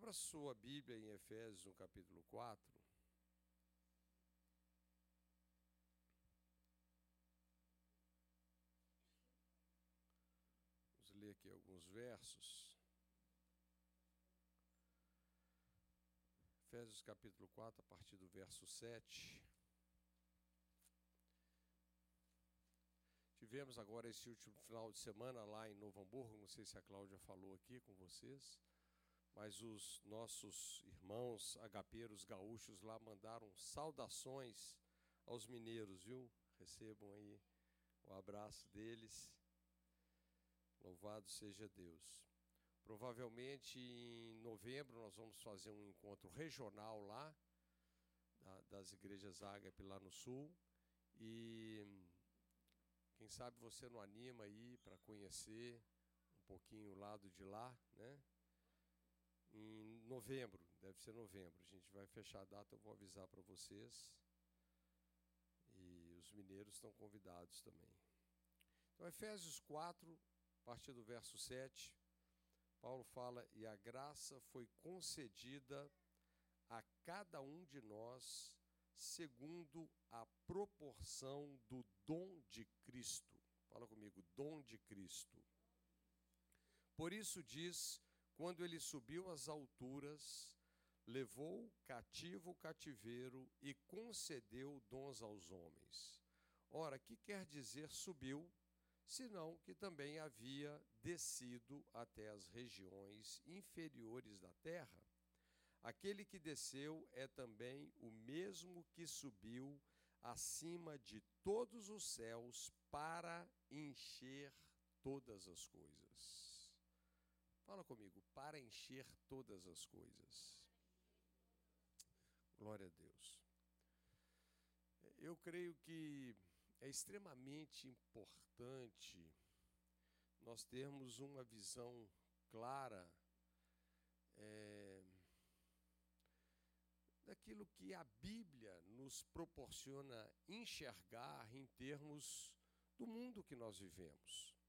Abra sua Bíblia em Efésios, no capítulo 4. Vamos ler aqui alguns versos. Efésios capítulo 4, a partir do verso 7. Tivemos agora esse último final de semana lá em Novo Hamburgo, não sei se a Cláudia falou aqui com vocês, mas os nossos irmãos agapeiros gaúchos lá mandaram saudações aos mineiros, viu? Recebam aí o abraço deles. Louvado seja Deus. Provavelmente em novembro nós vamos fazer um encontro regional lá, das igrejas Ágape lá no sul. E quem sabe você não anima aí para conhecer um pouquinho o lado de lá, né? Em novembro, deve ser novembro. A gente vai fechar a data, eu vou avisar para vocês. E os mineiros estão convidados também. Então, Efésios 4, a partir do verso 7, Paulo fala: E a graça foi concedida a cada um de nós segundo a proporção do dom de Cristo. Fala comigo, dom de Cristo. Por isso diz quando ele subiu às alturas, levou cativo o cativeiro e concedeu dons aos homens. Ora, que quer dizer subiu, senão que também havia descido até as regiões inferiores da terra? Aquele que desceu é também o mesmo que subiu acima de todos os céus para encher todas as coisas. Fala comigo, para encher todas as coisas. Glória a Deus. Eu creio que é extremamente importante nós termos uma visão clara é, daquilo que a Bíblia nos proporciona enxergar em termos do mundo que nós vivemos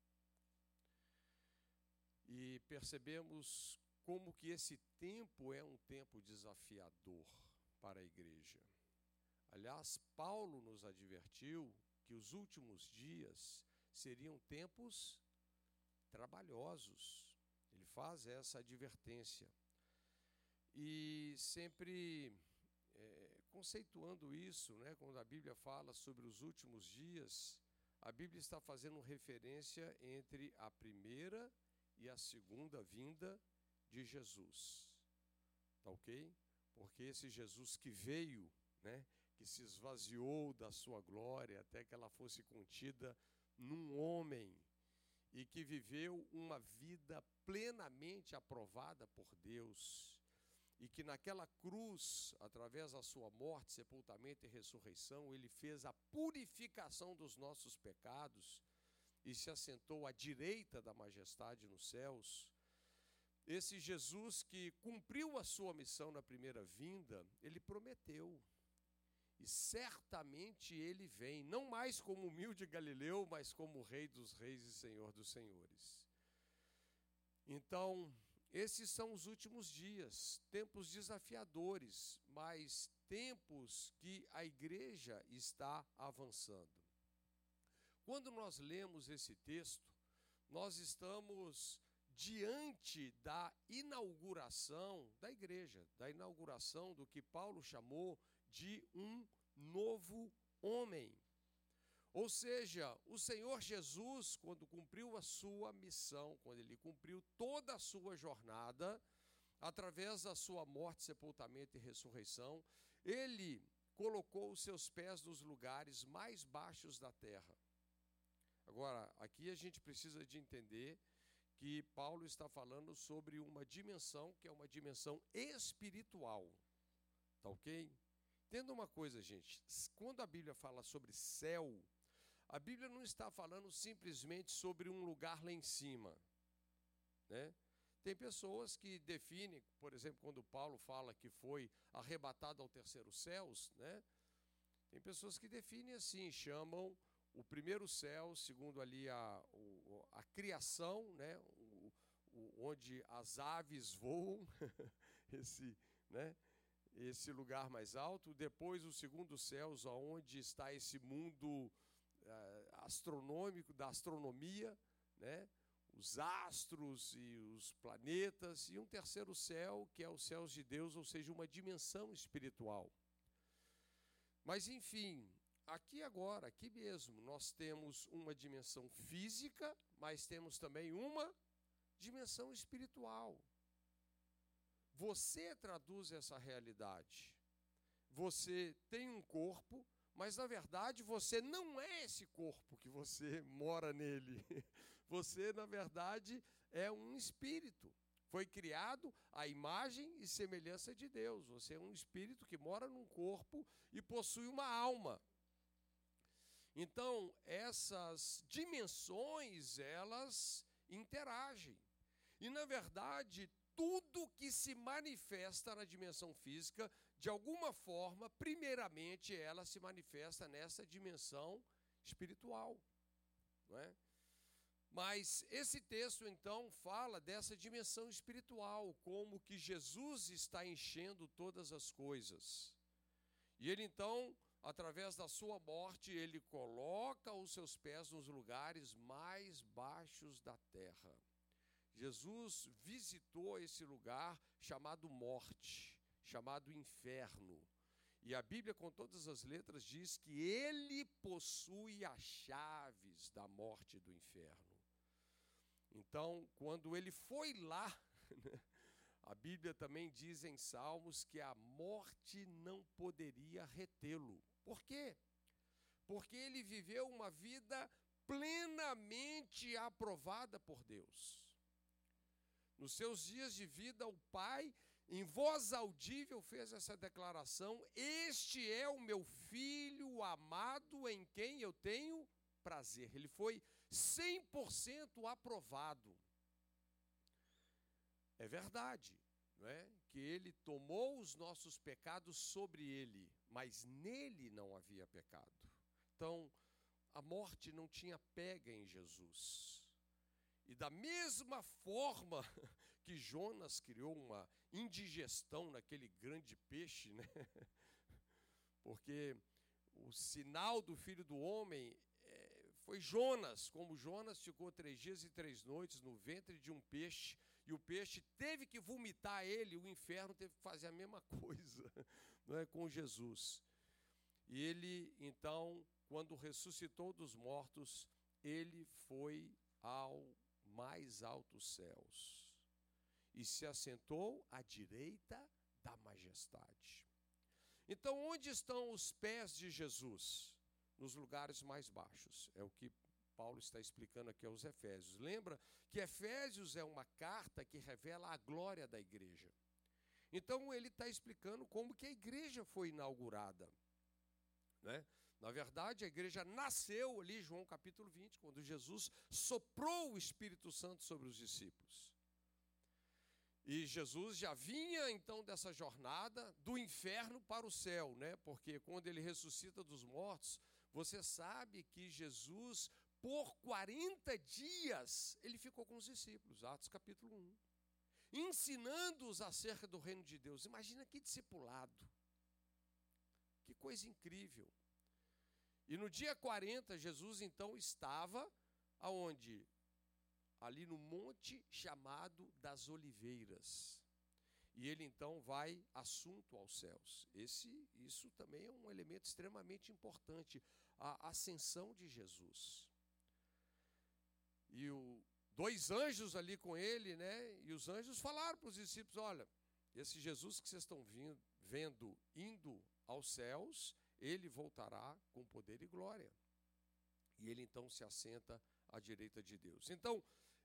e percebemos como que esse tempo é um tempo desafiador para a igreja. Aliás, Paulo nos advertiu que os últimos dias seriam tempos trabalhosos. Ele faz essa advertência. E sempre é, conceituando isso, né, quando a Bíblia fala sobre os últimos dias, a Bíblia está fazendo referência entre a primeira e a segunda vinda de Jesus. Tá ok? Porque esse Jesus que veio, né, que se esvaziou da sua glória até que ela fosse contida num homem e que viveu uma vida plenamente aprovada por Deus e que naquela cruz, através da sua morte, sepultamento e ressurreição, ele fez a purificação dos nossos pecados e se assentou à direita da majestade nos céus, esse Jesus que cumpriu a sua missão na primeira vinda, ele prometeu. E certamente ele vem, não mais como humilde Galileu, mas como Rei dos Reis e Senhor dos Senhores. Então, esses são os últimos dias, tempos desafiadores, mas tempos que a igreja está avançando. Quando nós lemos esse texto, nós estamos diante da inauguração da igreja, da inauguração do que Paulo chamou de um novo homem. Ou seja, o Senhor Jesus, quando cumpriu a sua missão, quando ele cumpriu toda a sua jornada, através da sua morte, sepultamento e ressurreição, ele colocou os seus pés nos lugares mais baixos da terra. Agora, aqui a gente precisa de entender que Paulo está falando sobre uma dimensão que é uma dimensão espiritual. Tá ok? Entenda uma coisa, gente. Quando a Bíblia fala sobre céu, a Bíblia não está falando simplesmente sobre um lugar lá em cima. Né? Tem pessoas que definem, por exemplo, quando Paulo fala que foi arrebatado ao terceiro céus, né? tem pessoas que definem assim, chamam o primeiro céu, segundo ali a, a criação, né, o, o, onde as aves voam, esse, né, esse lugar mais alto. Depois o segundo céu, onde está esse mundo uh, astronômico, da astronomia, né? os astros e os planetas, e um terceiro céu, que é os céus de Deus, ou seja, uma dimensão espiritual. Mas, enfim, aqui agora, aqui mesmo, nós temos uma dimensão física, mas temos também uma dimensão espiritual. Você traduz essa realidade. Você tem um corpo, mas na verdade você não é esse corpo que você mora nele. Você, na verdade, é um espírito. Foi criado à imagem e semelhança de Deus. Você é um espírito que mora num corpo e possui uma alma. Então, essas dimensões, elas interagem. E, na verdade, tudo que se manifesta na dimensão física, de alguma forma, primeiramente, ela se manifesta nessa dimensão espiritual. Não é? Mas esse texto então fala dessa dimensão espiritual, como que Jesus está enchendo todas as coisas. E ele então, através da sua morte, ele coloca os seus pés nos lugares mais baixos da terra. Jesus visitou esse lugar chamado morte, chamado inferno. E a Bíblia, com todas as letras, diz que ele possui as chaves da morte e do inferno. Então, quando ele foi lá, a Bíblia também diz em Salmos que a morte não poderia retê-lo. Por quê? Porque ele viveu uma vida plenamente aprovada por Deus. Nos seus dias de vida, o Pai, em voz audível, fez essa declaração: Este é o meu filho amado em quem eu tenho prazer. Ele foi 100% aprovado. É verdade, não é? Que ele tomou os nossos pecados sobre ele, mas nele não havia pecado. Então, a morte não tinha pega em Jesus. E da mesma forma que Jonas criou uma indigestão naquele grande peixe, né? Porque o sinal do filho do homem foi Jonas, como Jonas ficou três dias e três noites no ventre de um peixe, e o peixe teve que vomitar ele, o inferno teve que fazer a mesma coisa não é, com Jesus. E ele, então, quando ressuscitou dos mortos, ele foi ao mais altos céus e se assentou à direita da majestade. Então, onde estão os pés de Jesus? nos lugares mais baixos. É o que Paulo está explicando aqui aos Efésios. Lembra que Efésios é uma carta que revela a glória da igreja. Então ele está explicando como que a igreja foi inaugurada. Né? Na verdade, a igreja nasceu ali, João capítulo 20, quando Jesus soprou o Espírito Santo sobre os discípulos. E Jesus já vinha então dessa jornada do inferno para o céu, né? Porque quando ele ressuscita dos mortos, você sabe que Jesus, por 40 dias, ele ficou com os discípulos, Atos capítulo 1, ensinando-os acerca do reino de Deus. Imagina que discipulado. Que coisa incrível. E no dia 40, Jesus então estava aonde? Ali no monte chamado das Oliveiras. E ele então vai assunto aos céus. Esse, isso também é um elemento extremamente importante, a ascensão de Jesus. E o, dois anjos ali com ele, né? E os anjos falaram para os discípulos: olha, esse Jesus que vocês estão vindo, vendo indo aos céus, ele voltará com poder e glória. E ele então se assenta à direita de Deus. Então,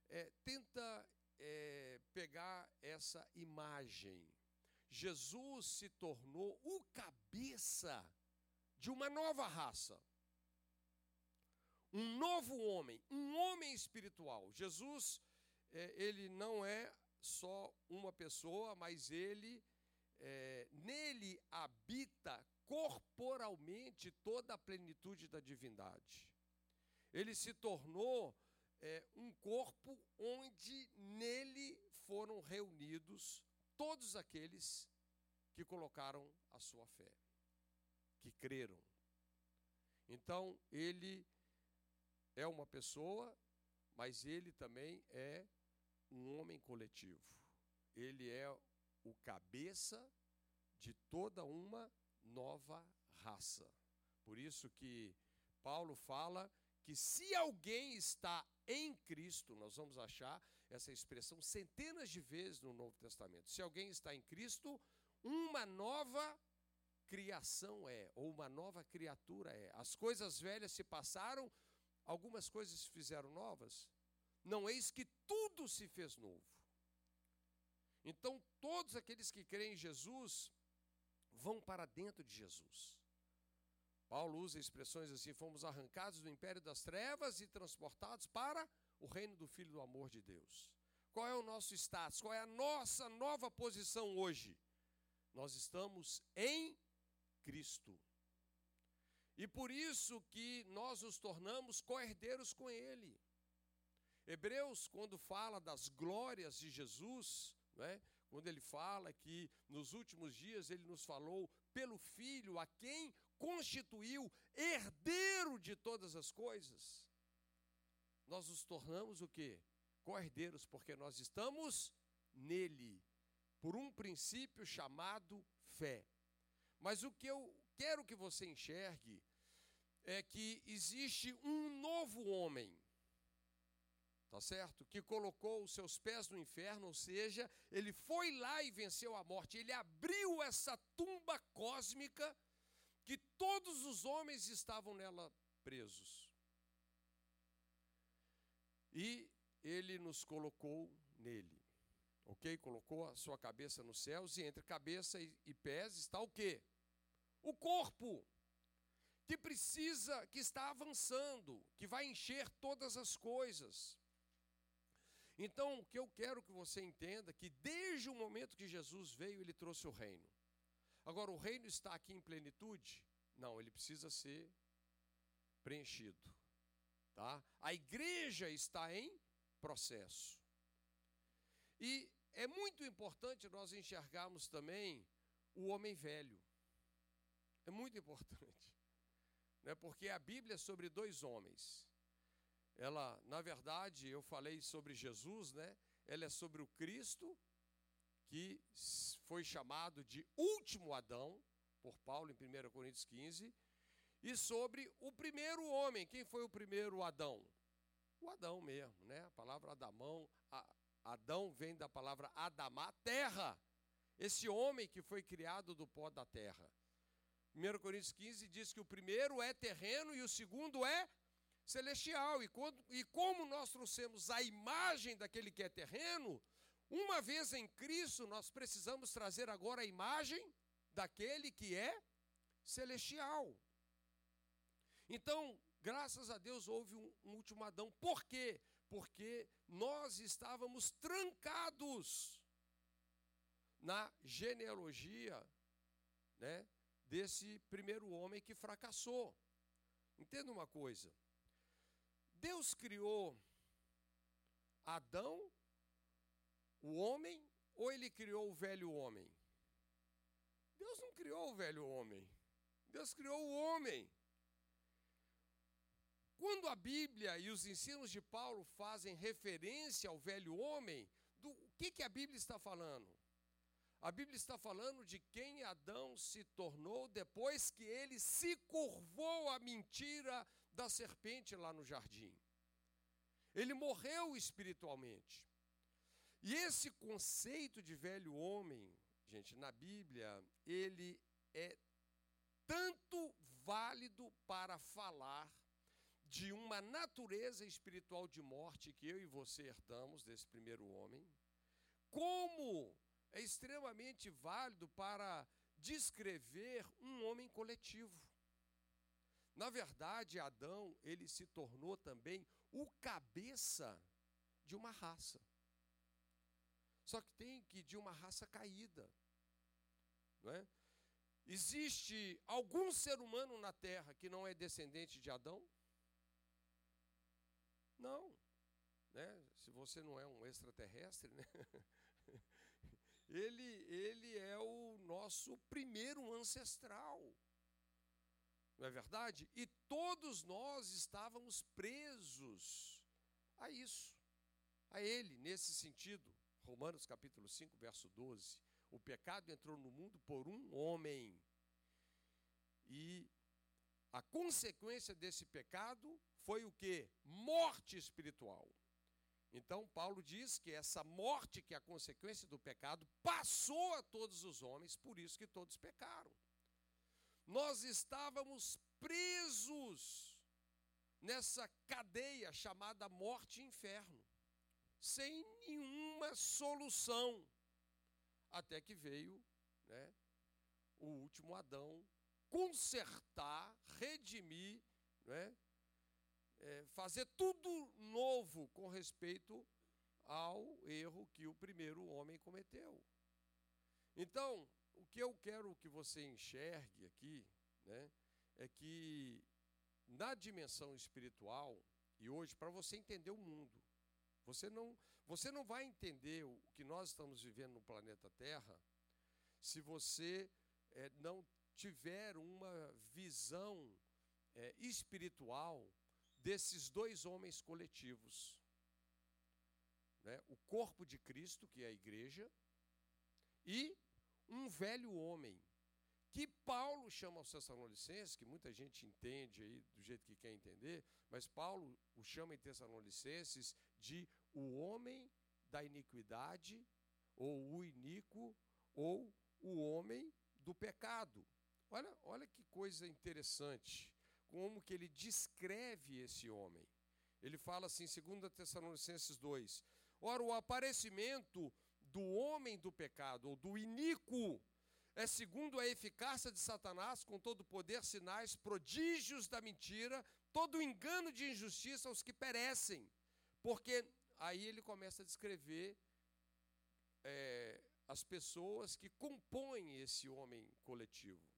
é, tenta é, pegar essa imagem. Jesus se tornou o cabeça de uma nova raça. Um novo homem, um homem espiritual. Jesus, é, ele não é só uma pessoa, mas ele, é, nele habita corporalmente toda a plenitude da divindade. Ele se tornou é, um corpo onde nele foram reunidos todos aqueles que colocaram a sua fé, que creram. Então, ele é uma pessoa, mas ele também é um homem coletivo. Ele é o cabeça de toda uma nova raça. Por isso que Paulo fala que se alguém está em Cristo, nós vamos achar essa expressão centenas de vezes no Novo Testamento. Se alguém está em Cristo, uma nova criação é, ou uma nova criatura é. As coisas velhas se passaram, algumas coisas se fizeram novas. Não eis que tudo se fez novo. Então, todos aqueles que creem em Jesus vão para dentro de Jesus. Paulo usa expressões assim: fomos arrancados do império das trevas e transportados para o reino do Filho do amor de Deus. Qual é o nosso status? Qual é a nossa nova posição hoje? Nós estamos em Cristo. E por isso que nós nos tornamos co-herdeiros com Ele. Hebreus, quando fala das glórias de Jesus, né, quando ele fala que nos últimos dias ele nos falou pelo Filho, a quem constituiu herdeiro de todas as coisas, nós nos tornamos o que? Co-herdeiros, porque nós estamos nele, por um princípio chamado fé. Mas o que eu quero que você enxergue é que existe um novo homem, tá certo? Que colocou os seus pés no inferno, ou seja, ele foi lá e venceu a morte, ele abriu essa tumba cósmica que todos os homens estavam nela presos. E ele nos colocou nele. Ok? Colocou a sua cabeça nos céus e entre cabeça e pés está o quê? O corpo. Que precisa, que está avançando, que vai encher todas as coisas. Então, o que eu quero que você entenda é que desde o momento que Jesus veio, ele trouxe o reino. Agora, o reino está aqui em plenitude? Não, ele precisa ser preenchido. Tá? A igreja está em processo. E é muito importante nós enxergarmos também o homem velho. É muito importante. Né? Porque a Bíblia é sobre dois homens. Ela, na verdade, eu falei sobre Jesus, né? Ela é sobre o Cristo, que foi chamado de último Adão, por Paulo em 1 Coríntios 15, e sobre o primeiro homem. Quem foi o primeiro Adão? O Adão mesmo, né? A palavra Adamão, Adão vem da palavra Adamá, terra. Esse homem que foi criado do pó da terra. 1 Coríntios 15 diz que o primeiro é terreno e o segundo é celestial. E, quando, e como nós trouxemos a imagem daquele que é terreno, uma vez em Cristo, nós precisamos trazer agora a imagem daquele que é celestial. Então, graças a Deus houve um, um último Adão. Por quê? Porque nós estávamos trancados na genealogia, né, desse primeiro homem que fracassou. Entenda uma coisa. Deus criou Adão, o homem, ou ele criou o velho homem? Deus não criou o velho homem. Deus criou o homem. Quando a Bíblia e os ensinos de Paulo fazem referência ao velho homem, do que, que a Bíblia está falando? A Bíblia está falando de quem Adão se tornou depois que ele se curvou à mentira da serpente lá no jardim. Ele morreu espiritualmente. E esse conceito de velho homem, gente, na Bíblia, ele é tanto válido para falar de uma natureza espiritual de morte que eu e você herdamos desse primeiro homem, como é extremamente válido para descrever um homem coletivo. Na verdade, Adão, ele se tornou também o cabeça de uma raça. Só que tem que de uma raça caída. Não é? Existe algum ser humano na terra que não é descendente de Adão? Não. Né? Se você não é um extraterrestre, né? ele, ele é o nosso primeiro ancestral. Não é verdade? E todos nós estávamos presos a isso, a ele, nesse sentido. Romanos capítulo 5, verso 12. O pecado entrou no mundo por um homem. E a consequência desse pecado foi o que? Morte espiritual. Então, Paulo diz que essa morte, que é a consequência do pecado, passou a todos os homens, por isso que todos pecaram. Nós estávamos presos nessa cadeia chamada morte e inferno, sem nenhuma solução, até que veio né, o último Adão consertar, redimir, né, é, fazer tudo novo com respeito ao erro que o primeiro homem cometeu. Então, o que eu quero que você enxergue aqui, né, é que na dimensão espiritual, e hoje, para você entender o mundo, você não, você não vai entender o que nós estamos vivendo no planeta Terra se você é, não tiver uma visão é, espiritual desses dois homens coletivos. Né? O corpo de Cristo, que é a igreja, e um velho homem, que Paulo chama aos Tessalonicenses, que muita gente entende aí do jeito que quer entender, mas Paulo o chama em Tessalonicenses de o homem da iniquidade, ou o iníquo, ou o homem do pecado. Olha, olha que coisa interessante como que ele descreve esse homem. Ele fala assim, 2 Tessalonicenses 2: Ora, o aparecimento do homem do pecado, ou do iníquo, é segundo a eficácia de Satanás, com todo poder, sinais, prodígios da mentira, todo engano de injustiça aos que perecem. Porque aí ele começa a descrever é, as pessoas que compõem esse homem coletivo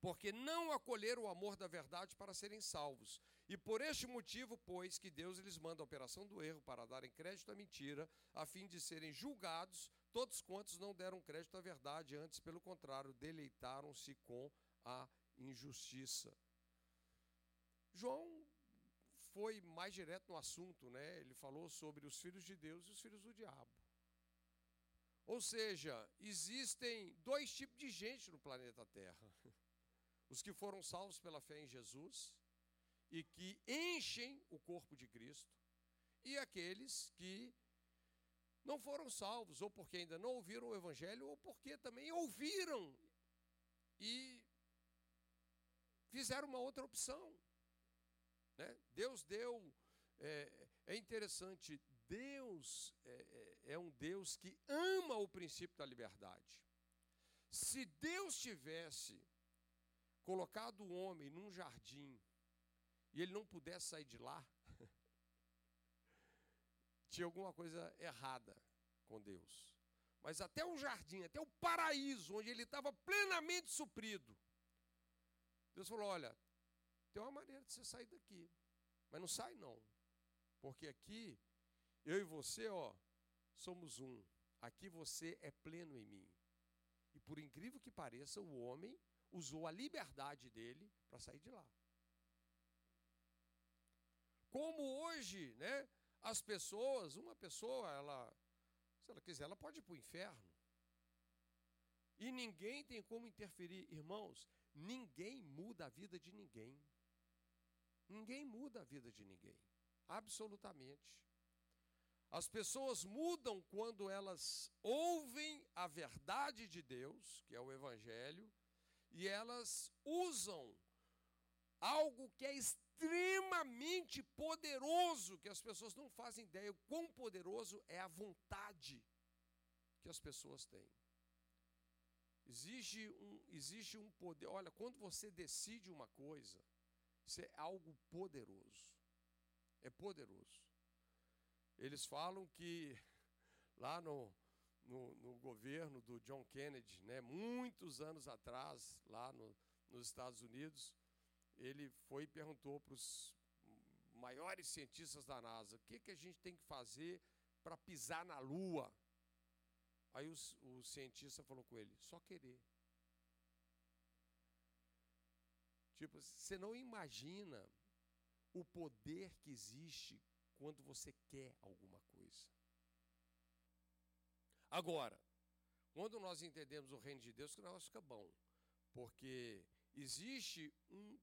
porque não acolheram o amor da verdade para serem salvos. E por este motivo, pois, que Deus lhes manda a operação do erro para darem crédito à mentira, a fim de serem julgados todos quantos não deram crédito à verdade, antes, pelo contrário, deleitaram-se com a injustiça. João foi mais direto no assunto, né? Ele falou sobre os filhos de Deus e os filhos do diabo. Ou seja, existem dois tipos de gente no planeta Terra. os que foram salvos pela fé em Jesus e que enchem o corpo de Cristo, e aqueles que não foram salvos, ou porque ainda não ouviram o Evangelho, ou porque também ouviram e fizeram uma outra opção. Né? Deus deu. É, é interessante, Deus é, é, é um Deus que ama o princípio da liberdade. Se Deus tivesse colocado o homem num jardim e ele não pudesse sair de lá, tinha alguma coisa errada com Deus. Mas até o jardim, até o paraíso, onde ele estava plenamente suprido, Deus falou: olha, tem uma maneira de você sair daqui, mas não sai não, porque aqui eu e você, ó, somos um. Aqui você é pleno em mim. E por incrível que pareça, o homem usou a liberdade dele para sair de lá. Como hoje, né, as pessoas, uma pessoa, ela, se ela quiser, ela pode ir para o inferno. E ninguém tem como interferir. Irmãos, ninguém muda a vida de ninguém. Ninguém muda a vida de ninguém. Absolutamente. As pessoas mudam quando elas ouvem a verdade de Deus, que é o Evangelho, e elas usam algo que é extremamente poderoso, que as pessoas não fazem ideia o quão poderoso é a vontade que as pessoas têm. Existe um, existe um poder. Olha, quando você decide uma coisa, isso é algo poderoso. É poderoso. Eles falam que lá no, no, no, governo do John Kennedy, né, muitos anos atrás, lá no, nos Estados Unidos, ele foi e perguntou para os maiores cientistas da NASA: o que, que a gente tem que fazer para pisar na Lua? Aí o, o cientista falou com ele: só querer. Tipo, você não imagina o poder que existe quando você quer alguma coisa. Agora, quando nós entendemos o reino de Deus, que o negócio fica bom. Porque existe um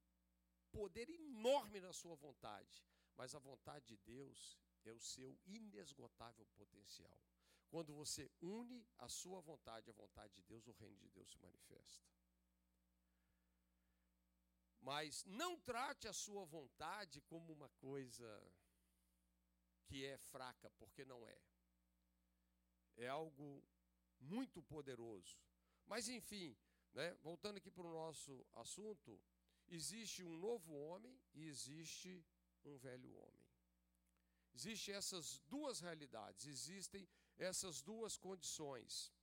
poder enorme na sua vontade, mas a vontade de Deus é o seu inesgotável potencial. Quando você une a sua vontade à vontade de Deus, o reino de Deus se manifesta. Mas não trate a sua vontade como uma coisa que é fraca, porque não é. É algo muito poderoso. Mas, enfim, né, voltando aqui para o nosso assunto, existe um novo homem e existe um velho homem. Existem essas duas realidades, existem essas duas condições.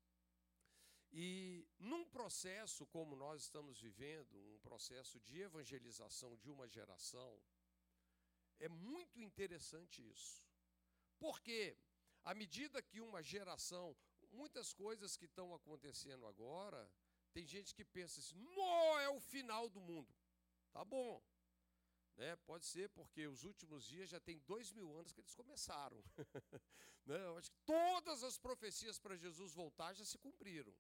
E num processo como nós estamos vivendo, um processo de evangelização de uma geração, é muito interessante isso. Porque, à medida que uma geração, muitas coisas que estão acontecendo agora, tem gente que pensa assim: não, é o final do mundo. Tá bom. Né? Pode ser porque os últimos dias já tem dois mil anos que eles começaram. né? Eu acho que todas as profecias para Jesus voltar já se cumpriram.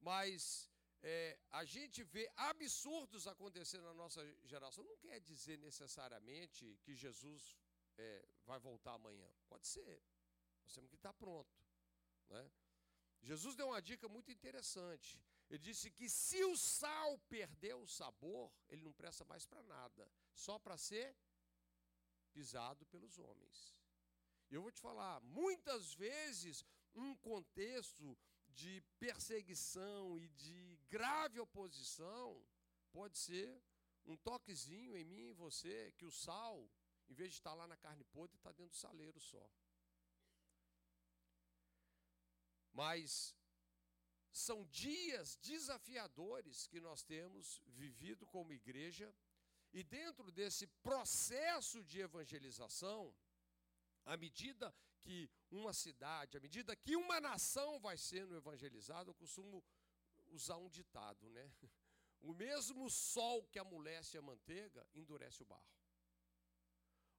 Mas é, a gente vê absurdos acontecendo na nossa geração. Não quer dizer necessariamente que Jesus é, vai voltar amanhã. Pode ser. Nós temos que estar pronto. Né? Jesus deu uma dica muito interessante. Ele disse que se o sal perder o sabor, ele não presta mais para nada, só para ser pisado pelos homens. Eu vou te falar, muitas vezes um contexto de perseguição e de grave oposição pode ser um toquezinho em mim e você, que o sal, em vez de estar lá na carne podre, está dentro do saleiro só. Mas são dias desafiadores que nós temos vivido como igreja, e dentro desse processo de evangelização, à medida que uma cidade, à medida que uma nação vai sendo evangelizada, eu costumo usar um ditado, né? O mesmo sol que amolece a manteiga endurece o barro.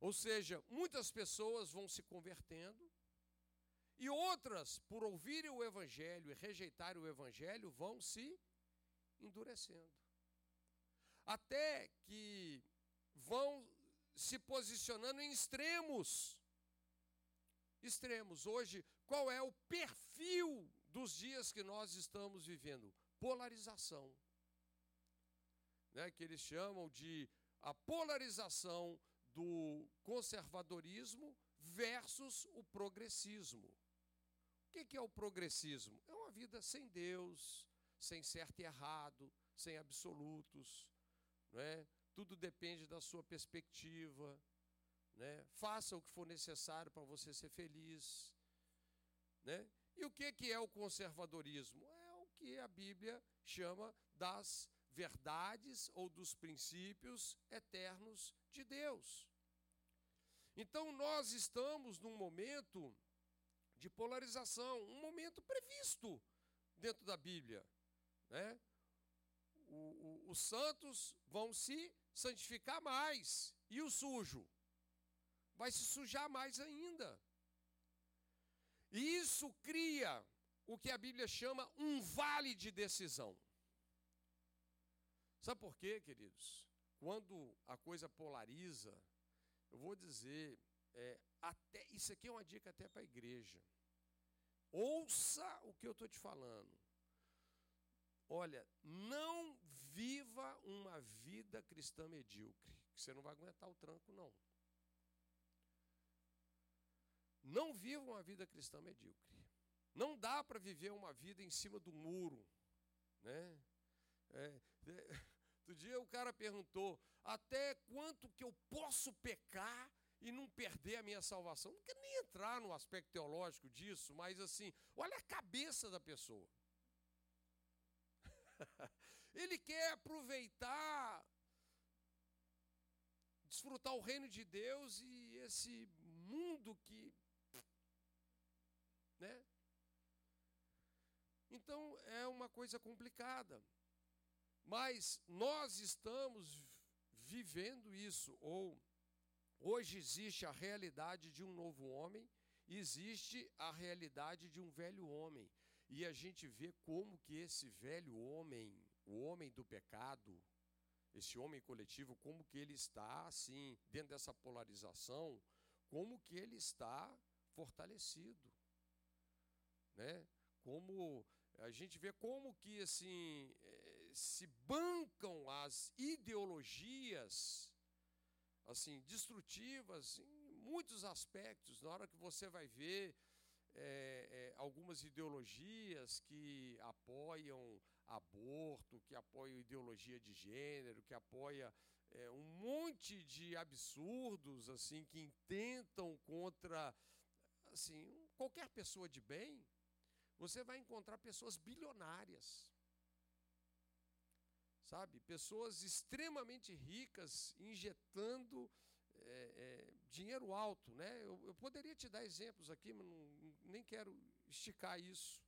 Ou seja, muitas pessoas vão se convertendo, e outras, por ouvirem o Evangelho e rejeitarem o Evangelho, vão se endurecendo. Até que vão se posicionando em extremos. Extremos. Hoje, qual é o perfil dos dias que nós estamos vivendo? Polarização. Né, que eles chamam de a polarização do conservadorismo versus o progressismo. O que é o progressismo? É uma vida sem Deus, sem certo e errado, sem absolutos, não é? Tudo depende da sua perspectiva, né? Faça o que for necessário para você ser feliz, né? E o que é o conservadorismo? É o que a Bíblia chama das verdades ou dos princípios eternos de Deus. Então nós estamos num momento de polarização, um momento previsto dentro da Bíblia. Né? O, o, os santos vão se santificar mais, e o sujo vai se sujar mais ainda. E isso cria o que a Bíblia chama um vale de decisão. Sabe por quê, queridos? Quando a coisa polariza, eu vou dizer, é, até isso aqui é uma dica até para a igreja. Ouça o que eu estou te falando. Olha, não viva uma vida cristã medíocre, que você não vai aguentar o tranco, não. Não viva uma vida cristã medíocre. Não dá para viver uma vida em cima do muro. Né? É, é, outro dia o cara perguntou: até quanto que eu posso pecar e não perder a minha salvação. Não quero nem entrar no aspecto teológico disso, mas assim, olha a cabeça da pessoa. Ele quer aproveitar, desfrutar o reino de Deus e esse mundo que, né? Então é uma coisa complicada. Mas nós estamos vivendo isso, ou hoje existe a realidade de um novo homem, existe a realidade de um velho homem. E a gente vê como que esse velho homem, o homem do pecado, esse homem coletivo, como que ele está assim, dentro dessa polarização, como que ele está fortalecido, né? Como a gente vê como que assim se bancam as ideologias assim destrutivas em muitos aspectos. Na hora que você vai ver é, é, algumas ideologias que apoiam aborto, que apoiam ideologia de gênero, que apoia é, um monte de absurdos assim que intentam contra assim qualquer pessoa de bem, você vai encontrar pessoas bilionárias, sabe, pessoas extremamente ricas injetando é, é, dinheiro alto, né? Eu, eu, poderia te dar exemplos aqui, mas não, nem quero esticar isso.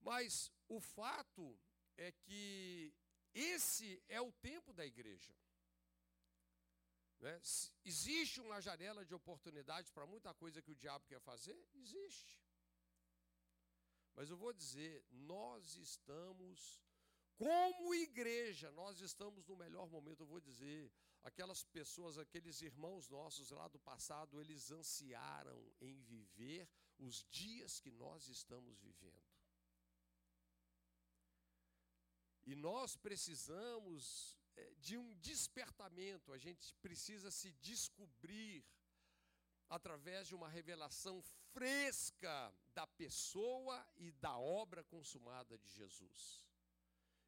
Mas o fato é que esse é o tempo da igreja. Né? Existe uma janela de oportunidade para muita coisa que o diabo quer fazer? Existe. Mas eu vou dizer, nós estamos, como igreja, nós estamos no melhor momento, eu vou dizer, aquelas pessoas, aqueles irmãos nossos lá do passado, eles ansiaram em viver os dias que nós estamos vivendo. E nós precisamos é, de um despertamento, a gente precisa se descobrir através de uma revelação fresca da pessoa e da obra consumada de Jesus.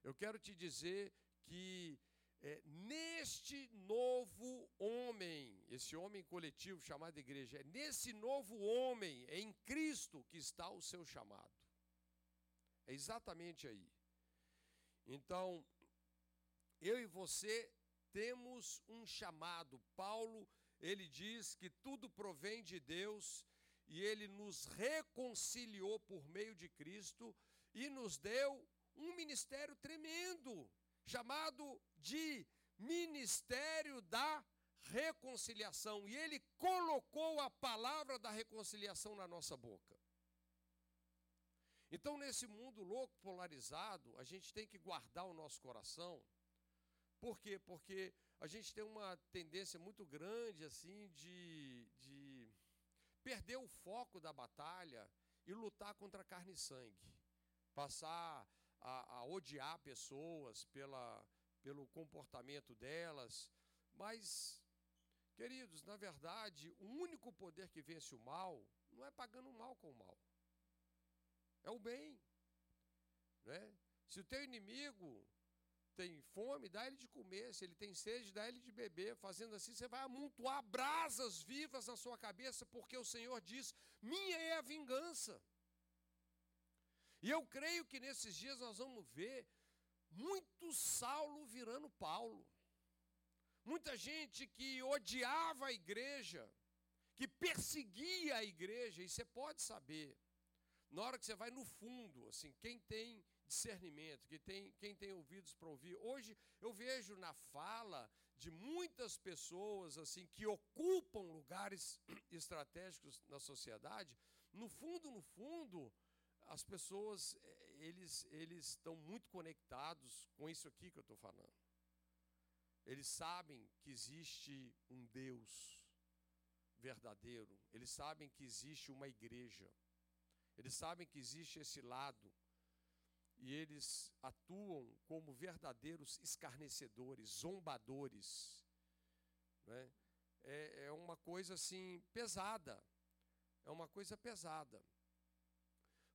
Eu quero te dizer que é, neste novo homem, esse homem coletivo chamado igreja, é nesse novo homem, é em Cristo que está o seu chamado. É exatamente aí. Então, eu e você temos um chamado. Paulo, ele diz que tudo provém de Deus e ele nos reconciliou por meio de Cristo e nos deu um ministério tremendo, chamado de ministério da reconciliação. E ele colocou a palavra da reconciliação na nossa boca. Então, nesse mundo louco, polarizado, a gente tem que guardar o nosso coração. Por quê? Porque a gente tem uma tendência muito grande, assim, de, de perder o foco da batalha e lutar contra carne e sangue. Passar a, a odiar pessoas pela, pelo comportamento delas. Mas, queridos, na verdade, o único poder que vence o mal não é pagando o mal com o mal. É o bem. Né? Se o teu inimigo tem fome, dá ele de comer. Se ele tem sede, dá ele de beber. Fazendo assim, você vai amontoar brasas vivas na sua cabeça, porque o Senhor diz: Minha é a vingança. E eu creio que nesses dias nós vamos ver muito Saulo virando Paulo. Muita gente que odiava a igreja, que perseguia a igreja, e você pode saber, na hora que você vai no fundo, assim, quem tem discernimento, quem tem, quem tem ouvidos para ouvir. Hoje eu vejo na fala de muitas pessoas assim que ocupam lugares estratégicos na sociedade, no fundo, no fundo, as pessoas eh, eles eles estão muito conectados com isso aqui que eu estou falando. Eles sabem que existe um Deus verdadeiro. Eles sabem que existe uma igreja. Eles sabem que existe esse lado. E eles atuam como verdadeiros escarnecedores, zombadores. Né? É, é uma coisa assim pesada. É uma coisa pesada.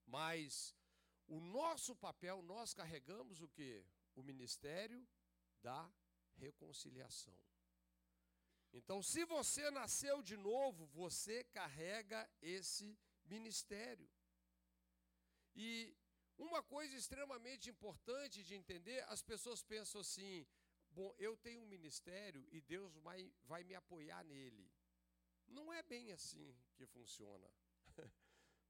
Mas o nosso papel, nós carregamos o que? O ministério da reconciliação. Então, se você nasceu de novo, você carrega esse ministério. E uma coisa extremamente importante de entender, as pessoas pensam assim: bom, eu tenho um ministério e Deus vai, vai me apoiar nele. Não é bem assim que funciona.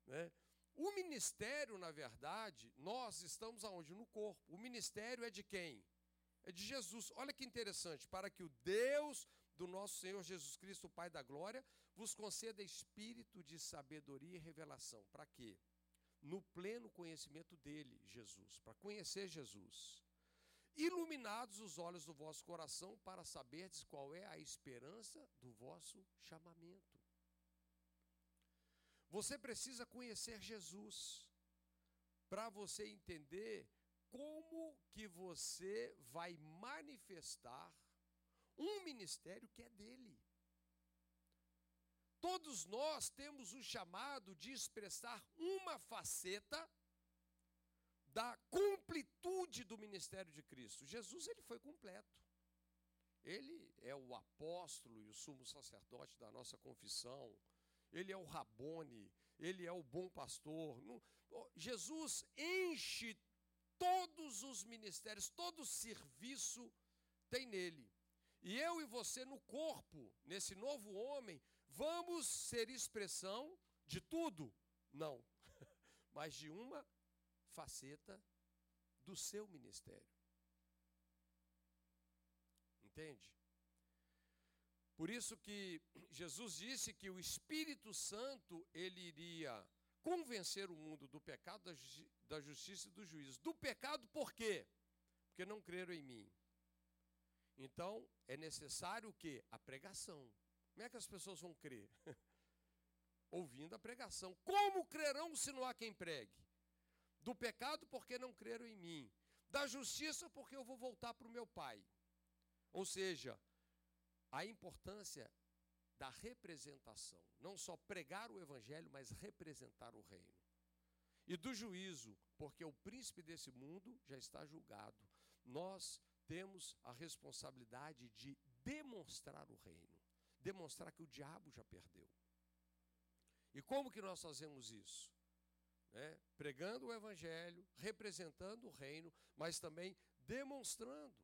né? O ministério, na verdade, nós estamos aonde? No corpo. O ministério é de quem? É de Jesus. Olha que interessante, para que o Deus do nosso Senhor Jesus Cristo, o Pai da glória, vos conceda espírito de sabedoria e revelação. Para quê? No pleno conhecimento dele, Jesus, para conhecer Jesus. Iluminados os olhos do vosso coração para saberdes qual é a esperança do vosso chamamento. Você precisa conhecer Jesus para você entender como que você vai manifestar um ministério que é dele. Todos nós temos o chamado de expressar uma faceta da completude do ministério de Cristo. Jesus ele foi completo. Ele é o apóstolo e o sumo sacerdote da nossa confissão. Ele é o Rabone, ele é o bom pastor. Jesus enche todos os ministérios, todo serviço tem nele. E eu e você no corpo, nesse novo homem, vamos ser expressão de tudo? Não, mas de uma faceta do seu ministério. Entende? Por isso que Jesus disse que o Espírito Santo ele iria convencer o mundo do pecado, da, justi da justiça e do juízo. Do pecado por quê? Porque não creram em mim. Então, é necessário o quê? A pregação. Como é que as pessoas vão crer? Ouvindo a pregação. Como crerão se não há quem pregue? Do pecado porque não creram em mim. Da justiça porque eu vou voltar para o meu pai. Ou seja, a importância da representação, não só pregar o evangelho, mas representar o reino. E do juízo, porque o príncipe desse mundo já está julgado. Nós temos a responsabilidade de demonstrar o reino, demonstrar que o diabo já perdeu. E como que nós fazemos isso? Né? Pregando o evangelho, representando o reino, mas também demonstrando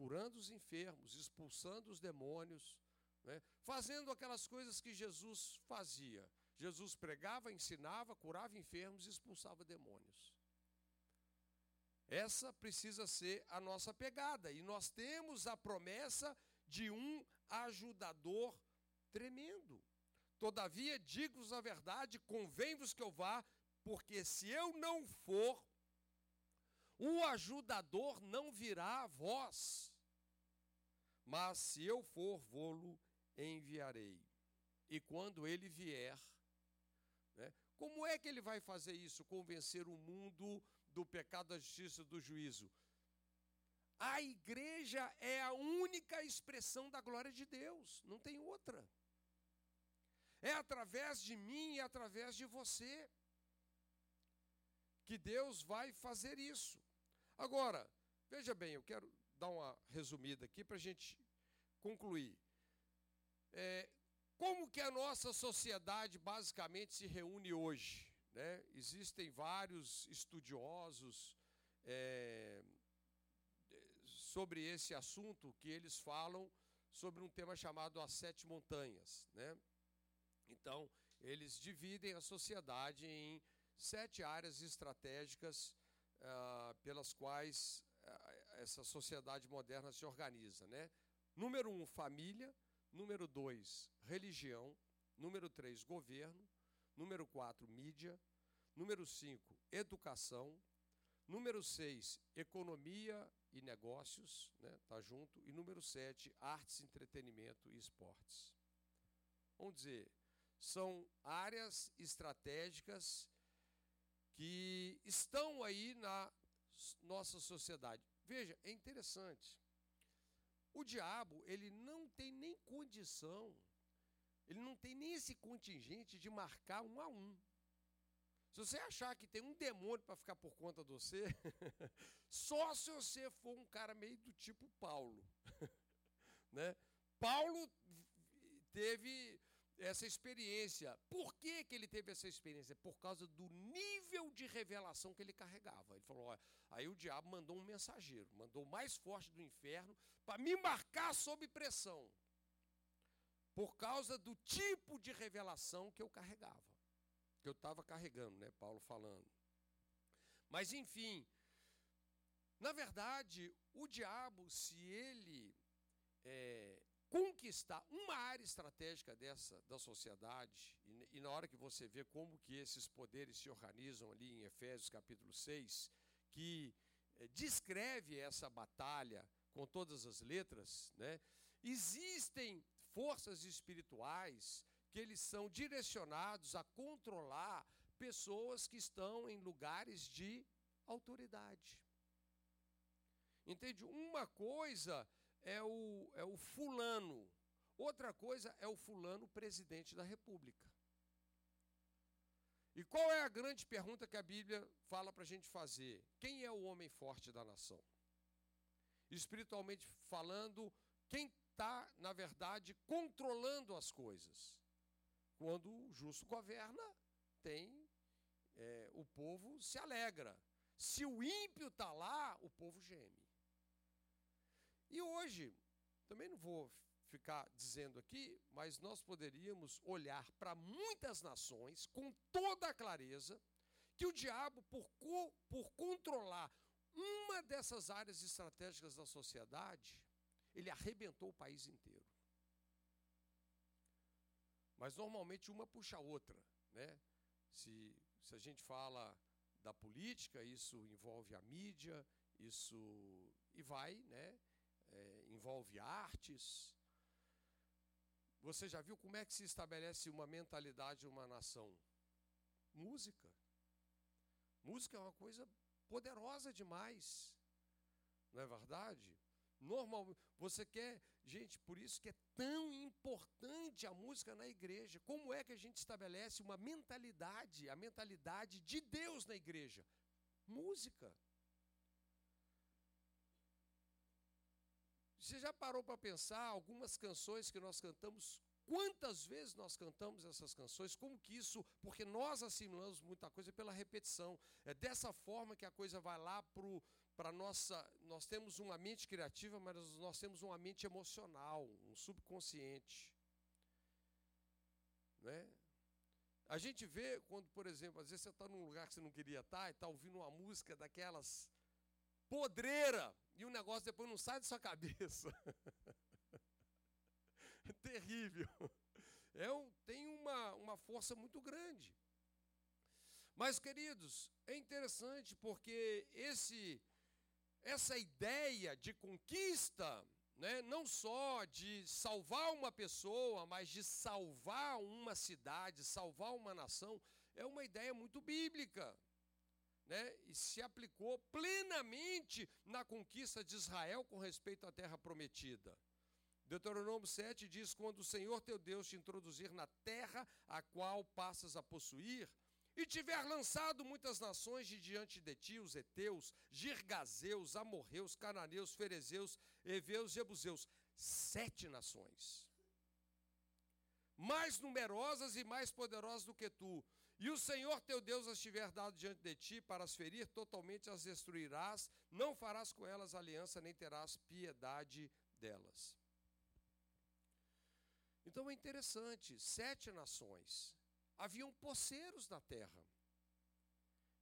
curando os enfermos, expulsando os demônios, né? fazendo aquelas coisas que Jesus fazia. Jesus pregava, ensinava, curava enfermos e expulsava demônios. Essa precisa ser a nossa pegada. E nós temos a promessa de um ajudador tremendo. Todavia, digo-vos a verdade, convém-vos que eu vá, porque se eu não for, o ajudador não virá a vós. Mas se eu for, vou-lo enviarei. E quando ele vier, né, como é que ele vai fazer isso? Convencer o mundo do pecado, da justiça, do juízo. A igreja é a única expressão da glória de Deus, não tem outra. É através de mim e através de você que Deus vai fazer isso. Agora, veja bem, eu quero dar uma resumida aqui para a gente concluir. É, como que a nossa sociedade basicamente se reúne hoje? Né? Existem vários estudiosos é, sobre esse assunto que eles falam sobre um tema chamado as sete montanhas. Né? Então, eles dividem a sociedade em sete áreas estratégicas ah, pelas quais essa sociedade moderna se organiza, né? Número um, família. Número dois, religião. Número três, governo. Número quatro, mídia. Número cinco, educação. Número seis, economia e negócios, né? Tá junto. E número sete, artes, entretenimento e esportes. Vamos dizer, são áreas estratégicas que estão aí na nossa sociedade. Veja, é interessante. O diabo, ele não tem nem condição, ele não tem nem esse contingente de marcar um a um. Se você achar que tem um demônio para ficar por conta de você, só se você for um cara meio do tipo Paulo. né? Paulo teve essa experiência. Por que, que ele teve essa experiência? Por causa do nível de revelação que ele carregava. Ele falou: olha, aí o diabo mandou um mensageiro, mandou o mais forte do inferno para me marcar sob pressão. Por causa do tipo de revelação que eu carregava. que eu estava carregando, né? Paulo falando. Mas enfim, na verdade, o diabo, se ele é, conquistar uma área estratégica dessa da sociedade, e, e, na hora que você vê como que esses poderes se organizam ali em Efésios capítulo 6, que é, descreve essa batalha com todas as letras, né? Existem forças espirituais que eles são direcionados a controlar pessoas que estão em lugares de autoridade. Entende? Uma coisa é o, é o fulano, outra coisa é o fulano presidente da república. E qual é a grande pergunta que a Bíblia fala para a gente fazer? Quem é o homem forte da nação? Espiritualmente falando, quem está, na verdade, controlando as coisas? Quando o justo governa, tem é, o povo se alegra. Se o ímpio está lá, o povo geme. E hoje, também não vou ficar dizendo aqui, mas nós poderíamos olhar para muitas nações com toda a clareza que o diabo, por, co por controlar uma dessas áreas estratégicas da sociedade, ele arrebentou o país inteiro. Mas normalmente uma puxa a outra, né? Se, se a gente fala da política, isso envolve a mídia, isso e vai, né? É, envolve artes. Você já viu como é que se estabelece uma mentalidade de uma nação? Música. Música é uma coisa poderosa demais. Não é verdade? Normal, você quer, gente, por isso que é tão importante a música na igreja. Como é que a gente estabelece uma mentalidade, a mentalidade de Deus na igreja? Música. Você já parou para pensar algumas canções que nós cantamos? Quantas vezes nós cantamos essas canções? Como que isso? Porque nós assimilamos muita coisa pela repetição. É dessa forma que a coisa vai lá para nossa. Nós temos uma mente criativa, mas nós temos uma mente emocional, um subconsciente. Né? A gente vê quando, por exemplo, às vezes você está num lugar que você não queria estar e está ouvindo uma música daquelas podreira e o negócio depois não sai da sua cabeça. é terrível. É um, tem uma, uma força muito grande. Mas, queridos, é interessante porque esse, essa ideia de conquista, né, não só de salvar uma pessoa, mas de salvar uma cidade, salvar uma nação, é uma ideia muito bíblica né, e se aplicou plenamente na conquista de Israel com respeito à terra prometida. Deuteronômio 7 diz: Quando o Senhor teu Deus te introduzir na terra a qual passas a possuir, e tiver lançado muitas nações de diante de ti, os heteus, girgazeus, amorreus, cananeus, ferezeus, heveus, jebuseus, sete nações, mais numerosas e mais poderosas do que tu, e o Senhor teu Deus as tiver dado diante de ti para as ferir, totalmente as destruirás, não farás com elas aliança, nem terás piedade delas. Então é interessante, sete nações, haviam poceiros na terra,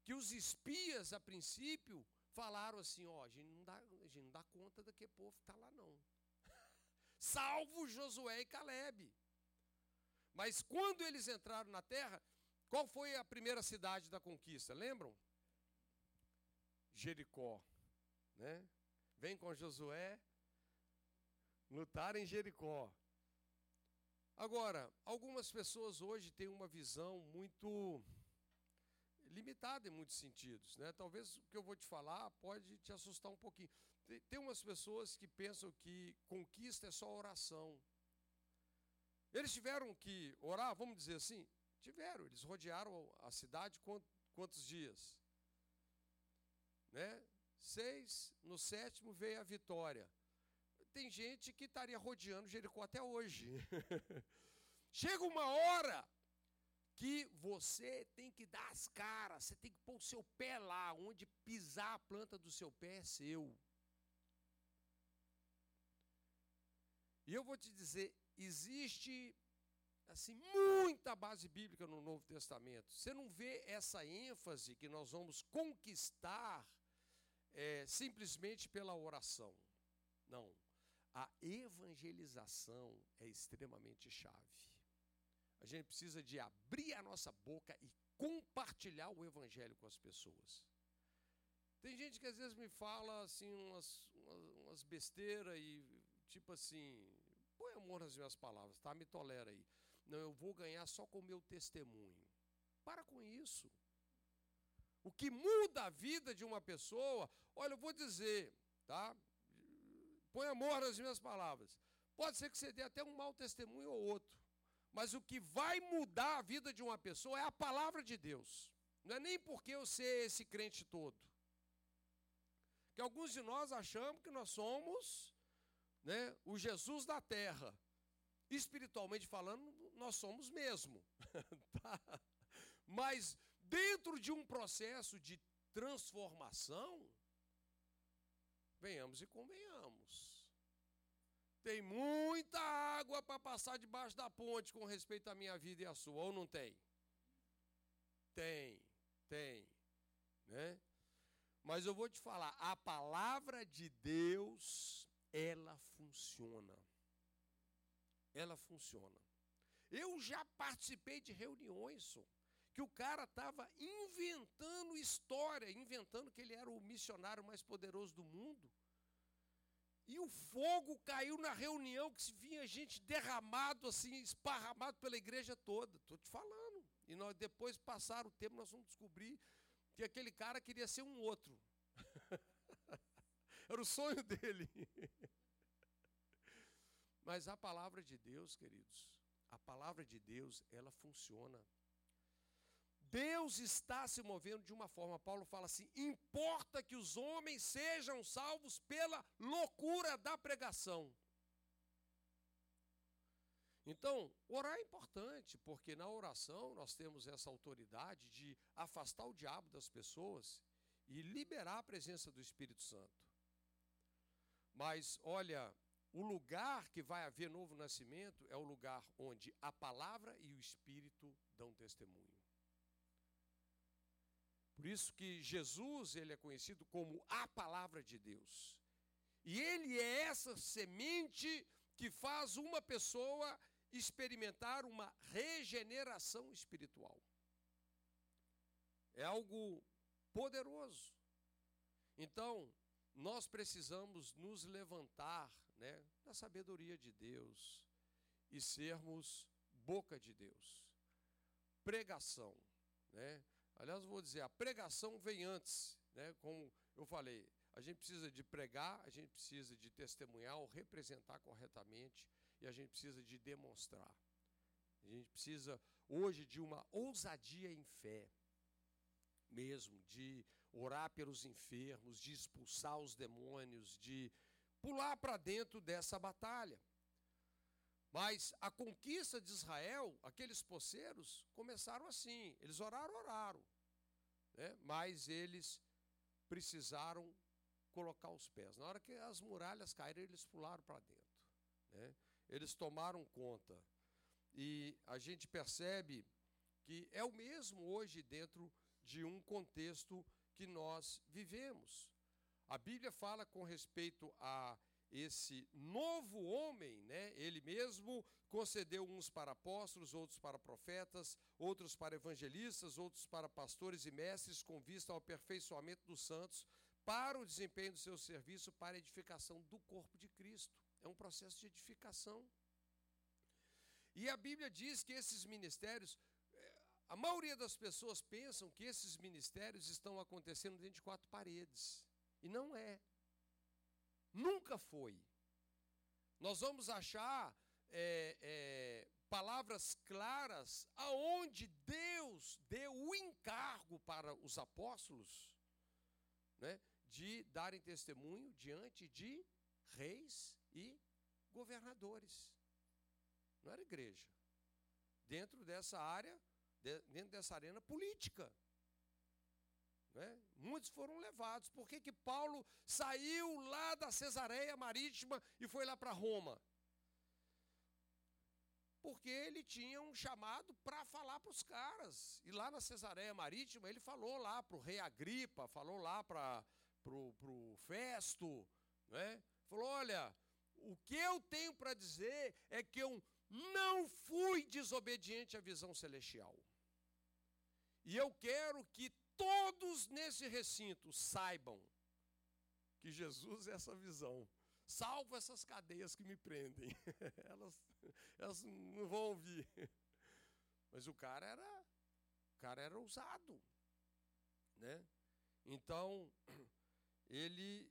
que os espias, a princípio, falaram assim, ó, a gente não dá, a gente não dá conta daquele povo está lá não. Salvo Josué e Caleb. Mas quando eles entraram na terra, qual foi a primeira cidade da conquista? Lembram? Jericó, né? Vem com Josué lutar em Jericó. Agora, algumas pessoas hoje têm uma visão muito limitada em muitos sentidos, né? Talvez o que eu vou te falar pode te assustar um pouquinho. Tem umas pessoas que pensam que conquista é só oração. Eles tiveram que orar, vamos dizer assim, Tiveram, eles rodearam a cidade quantos dias? Né? Seis, no sétimo veio a vitória. Tem gente que estaria rodeando Jericó até hoje. Chega uma hora que você tem que dar as caras, você tem que pôr o seu pé lá, onde pisar a planta do seu pé é seu. E eu vou te dizer, existe assim, muita base bíblica no Novo Testamento. Você não vê essa ênfase que nós vamos conquistar é, simplesmente pela oração. Não. A evangelização é extremamente chave. A gente precisa de abrir a nossa boca e compartilhar o evangelho com as pessoas. Tem gente que às vezes me fala assim umas, umas, besteiras e tipo assim, põe amor nas minhas palavras, tá? Me tolera aí. Não, eu vou ganhar só com o meu testemunho. Para com isso. O que muda a vida de uma pessoa, olha, eu vou dizer, tá? Põe amor nas minhas palavras. Pode ser que você dê até um mau testemunho ou outro. Mas o que vai mudar a vida de uma pessoa é a palavra de Deus. Não é nem porque eu sei esse crente todo. Que alguns de nós achamos que nós somos né, o Jesus da terra. Espiritualmente falando, nós somos mesmo. tá? Mas dentro de um processo de transformação, venhamos e convenhamos. Tem muita água para passar debaixo da ponte com respeito à minha vida e à sua, ou não tem? Tem, tem. Né? Mas eu vou te falar, a palavra de Deus, ela funciona. Ela funciona. Eu já participei de reuniões, que o cara estava inventando história, inventando que ele era o missionário mais poderoso do mundo. E o fogo caiu na reunião, que se vinha gente derramado, assim, esparramado pela igreja toda. Estou te falando. E nós depois passaram o tempo, nós vamos descobrir que aquele cara queria ser um outro. Era o sonho dele. Mas a palavra de Deus, queridos, a palavra de Deus, ela funciona. Deus está se movendo de uma forma, Paulo fala assim: importa que os homens sejam salvos pela loucura da pregação. Então, orar é importante, porque na oração nós temos essa autoridade de afastar o diabo das pessoas e liberar a presença do Espírito Santo. Mas, olha, o lugar que vai haver novo nascimento é o lugar onde a palavra e o Espírito dão testemunho. Por isso que Jesus ele é conhecido como a palavra de Deus. E ele é essa semente que faz uma pessoa experimentar uma regeneração espiritual. É algo poderoso. Então, nós precisamos nos levantar né, da sabedoria de Deus e sermos boca de Deus. Pregação. Né? Aliás, vou dizer, a pregação vem antes. Né? Como eu falei, a gente precisa de pregar, a gente precisa de testemunhar ou representar corretamente e a gente precisa de demonstrar. A gente precisa hoje de uma ousadia em fé mesmo, de orar pelos enfermos, de expulsar os demônios, de pular para dentro dessa batalha. Mas a conquista de Israel, aqueles poceiros, começaram assim. Eles oraram, oraram. Né? Mas eles precisaram colocar os pés. Na hora que as muralhas caíram, eles pularam para dentro. Né? Eles tomaram conta. E a gente percebe que é o mesmo hoje dentro de um contexto que nós vivemos. A Bíblia fala com respeito a esse novo homem, né? Ele mesmo concedeu uns para apóstolos, outros para profetas, outros para evangelistas, outros para pastores e mestres, com vista ao aperfeiçoamento dos santos, para o desempenho do seu serviço, para a edificação do corpo de Cristo. É um processo de edificação. E a Bíblia diz que esses ministérios a maioria das pessoas pensam que esses ministérios estão acontecendo dentro de quatro paredes. E não é. Nunca foi. Nós vamos achar é, é, palavras claras aonde Deus deu o encargo para os apóstolos né, de darem testemunho diante de reis e governadores. Não era igreja. Dentro dessa área dentro dessa arena política. Né? Muitos foram levados. Por que, que Paulo saiu lá da Cesareia Marítima e foi lá para Roma? porque ele tinha um chamado para falar para os caras. E lá na Cesareia Marítima, ele falou lá para o rei Agripa, falou lá para o Festo, né? falou: olha, o que eu tenho para dizer é que eu não fui desobediente à visão celestial. E eu quero que todos nesse recinto saibam que Jesus é essa visão. Salvo essas cadeias que me prendem. elas, elas não vão ouvir. Mas o cara era, o cara era ousado, né? Então, ele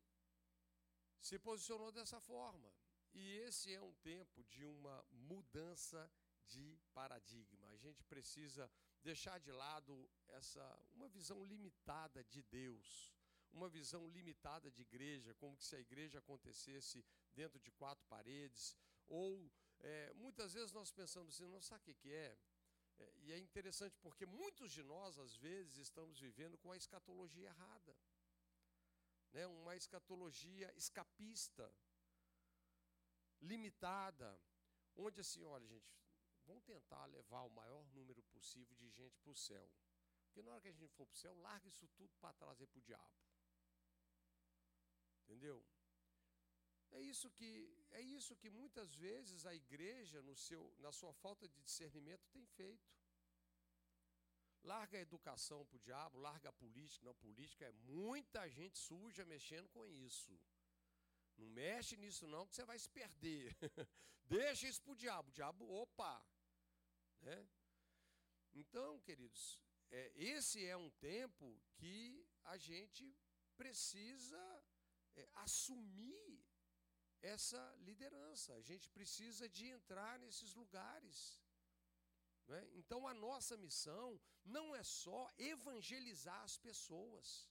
se posicionou dessa forma. E esse é um tempo de uma mudança de paradigma. A gente precisa deixar de lado essa uma visão limitada de Deus, uma visão limitada de igreja, como se a igreja acontecesse dentro de quatro paredes, ou é, muitas vezes nós pensamos assim, não sabe o que é? é? E é interessante porque muitos de nós, às vezes, estamos vivendo com a escatologia errada. Né? Uma escatologia escapista, limitada, onde assim, olha, gente, vamos tentar levar o maior número possível de gente para o céu. Porque na hora que a gente for para o céu, larga isso tudo para trazer para o diabo. Entendeu? É isso que é isso que muitas vezes a igreja no seu na sua falta de discernimento tem feito. Larga a educação para o diabo, larga a política. Não, política é muita gente suja mexendo com isso. Não mexe nisso não, que você vai se perder. Deixa isso para o diabo. O diabo, opa! Então, queridos, é, esse é um tempo que a gente precisa é, assumir essa liderança. A gente precisa de entrar nesses lugares. Né? Então, a nossa missão não é só evangelizar as pessoas,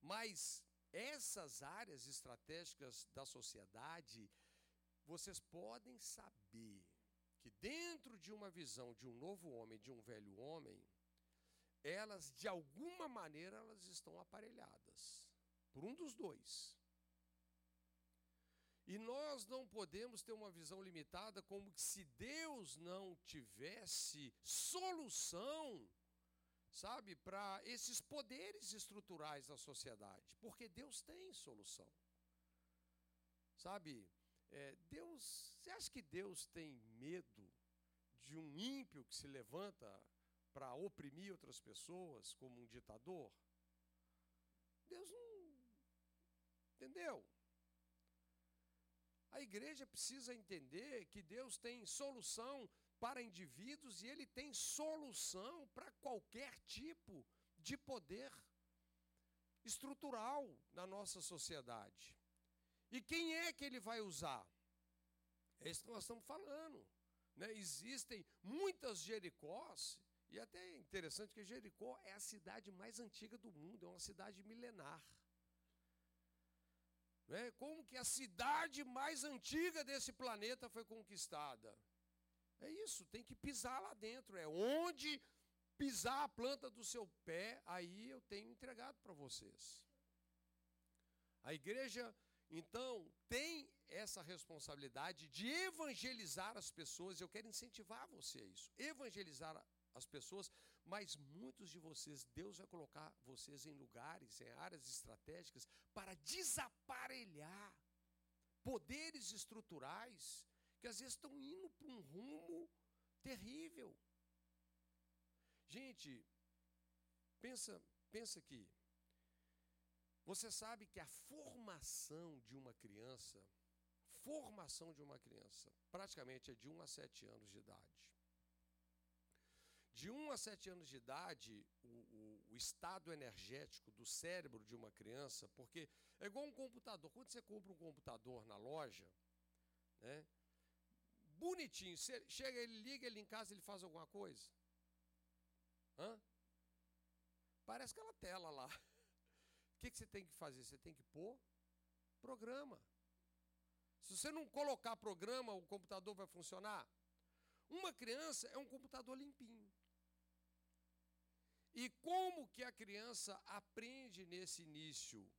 mas essas áreas estratégicas da sociedade, vocês podem saber que dentro de uma visão de um novo homem, de um velho homem, elas de alguma maneira elas estão aparelhadas por um dos dois. E nós não podemos ter uma visão limitada como se Deus não tivesse solução sabe, para esses poderes estruturais da sociedade, porque Deus tem solução. Sabe, é, Deus, você acha que Deus tem medo de um ímpio que se levanta para oprimir outras pessoas como um ditador? Deus não. Entendeu? A igreja precisa entender que Deus tem solução para indivíduos e ele tem solução para qualquer tipo de poder estrutural na nossa sociedade. E quem é que ele vai usar? É isso que nós estamos falando. Né? Existem muitas Jericós, e até é interessante que Jericó é a cidade mais antiga do mundo, é uma cidade milenar. Né? Como que a cidade mais antiga desse planeta foi conquistada? É isso, tem que pisar lá dentro. É onde pisar a planta do seu pé, aí eu tenho entregado para vocês. A igreja, então, tem essa responsabilidade de evangelizar as pessoas. Eu quero incentivar você a isso. Evangelizar as pessoas, mas muitos de vocês, Deus vai colocar vocês em lugares, em áreas estratégicas, para desaparelhar poderes estruturais que às vezes estão indo para um rumo terrível. Gente, pensa, pensa aqui. Você sabe que a formação de uma criança, formação de uma criança, praticamente é de 1 a 7 anos de idade. De 1 a 7 anos de idade, o, o, o, estado energético do cérebro de uma criança, porque é igual um computador. Quando você compra um computador na loja, né, bonitinho. Chega, ele liga, ele em casa, ele faz alguma coisa? Hã? Parece aquela tela lá. Que, que você tem que fazer? Você tem que pôr programa. Se você não colocar programa, o computador vai funcionar? Uma criança é um computador limpinho. E como que a criança aprende nesse início?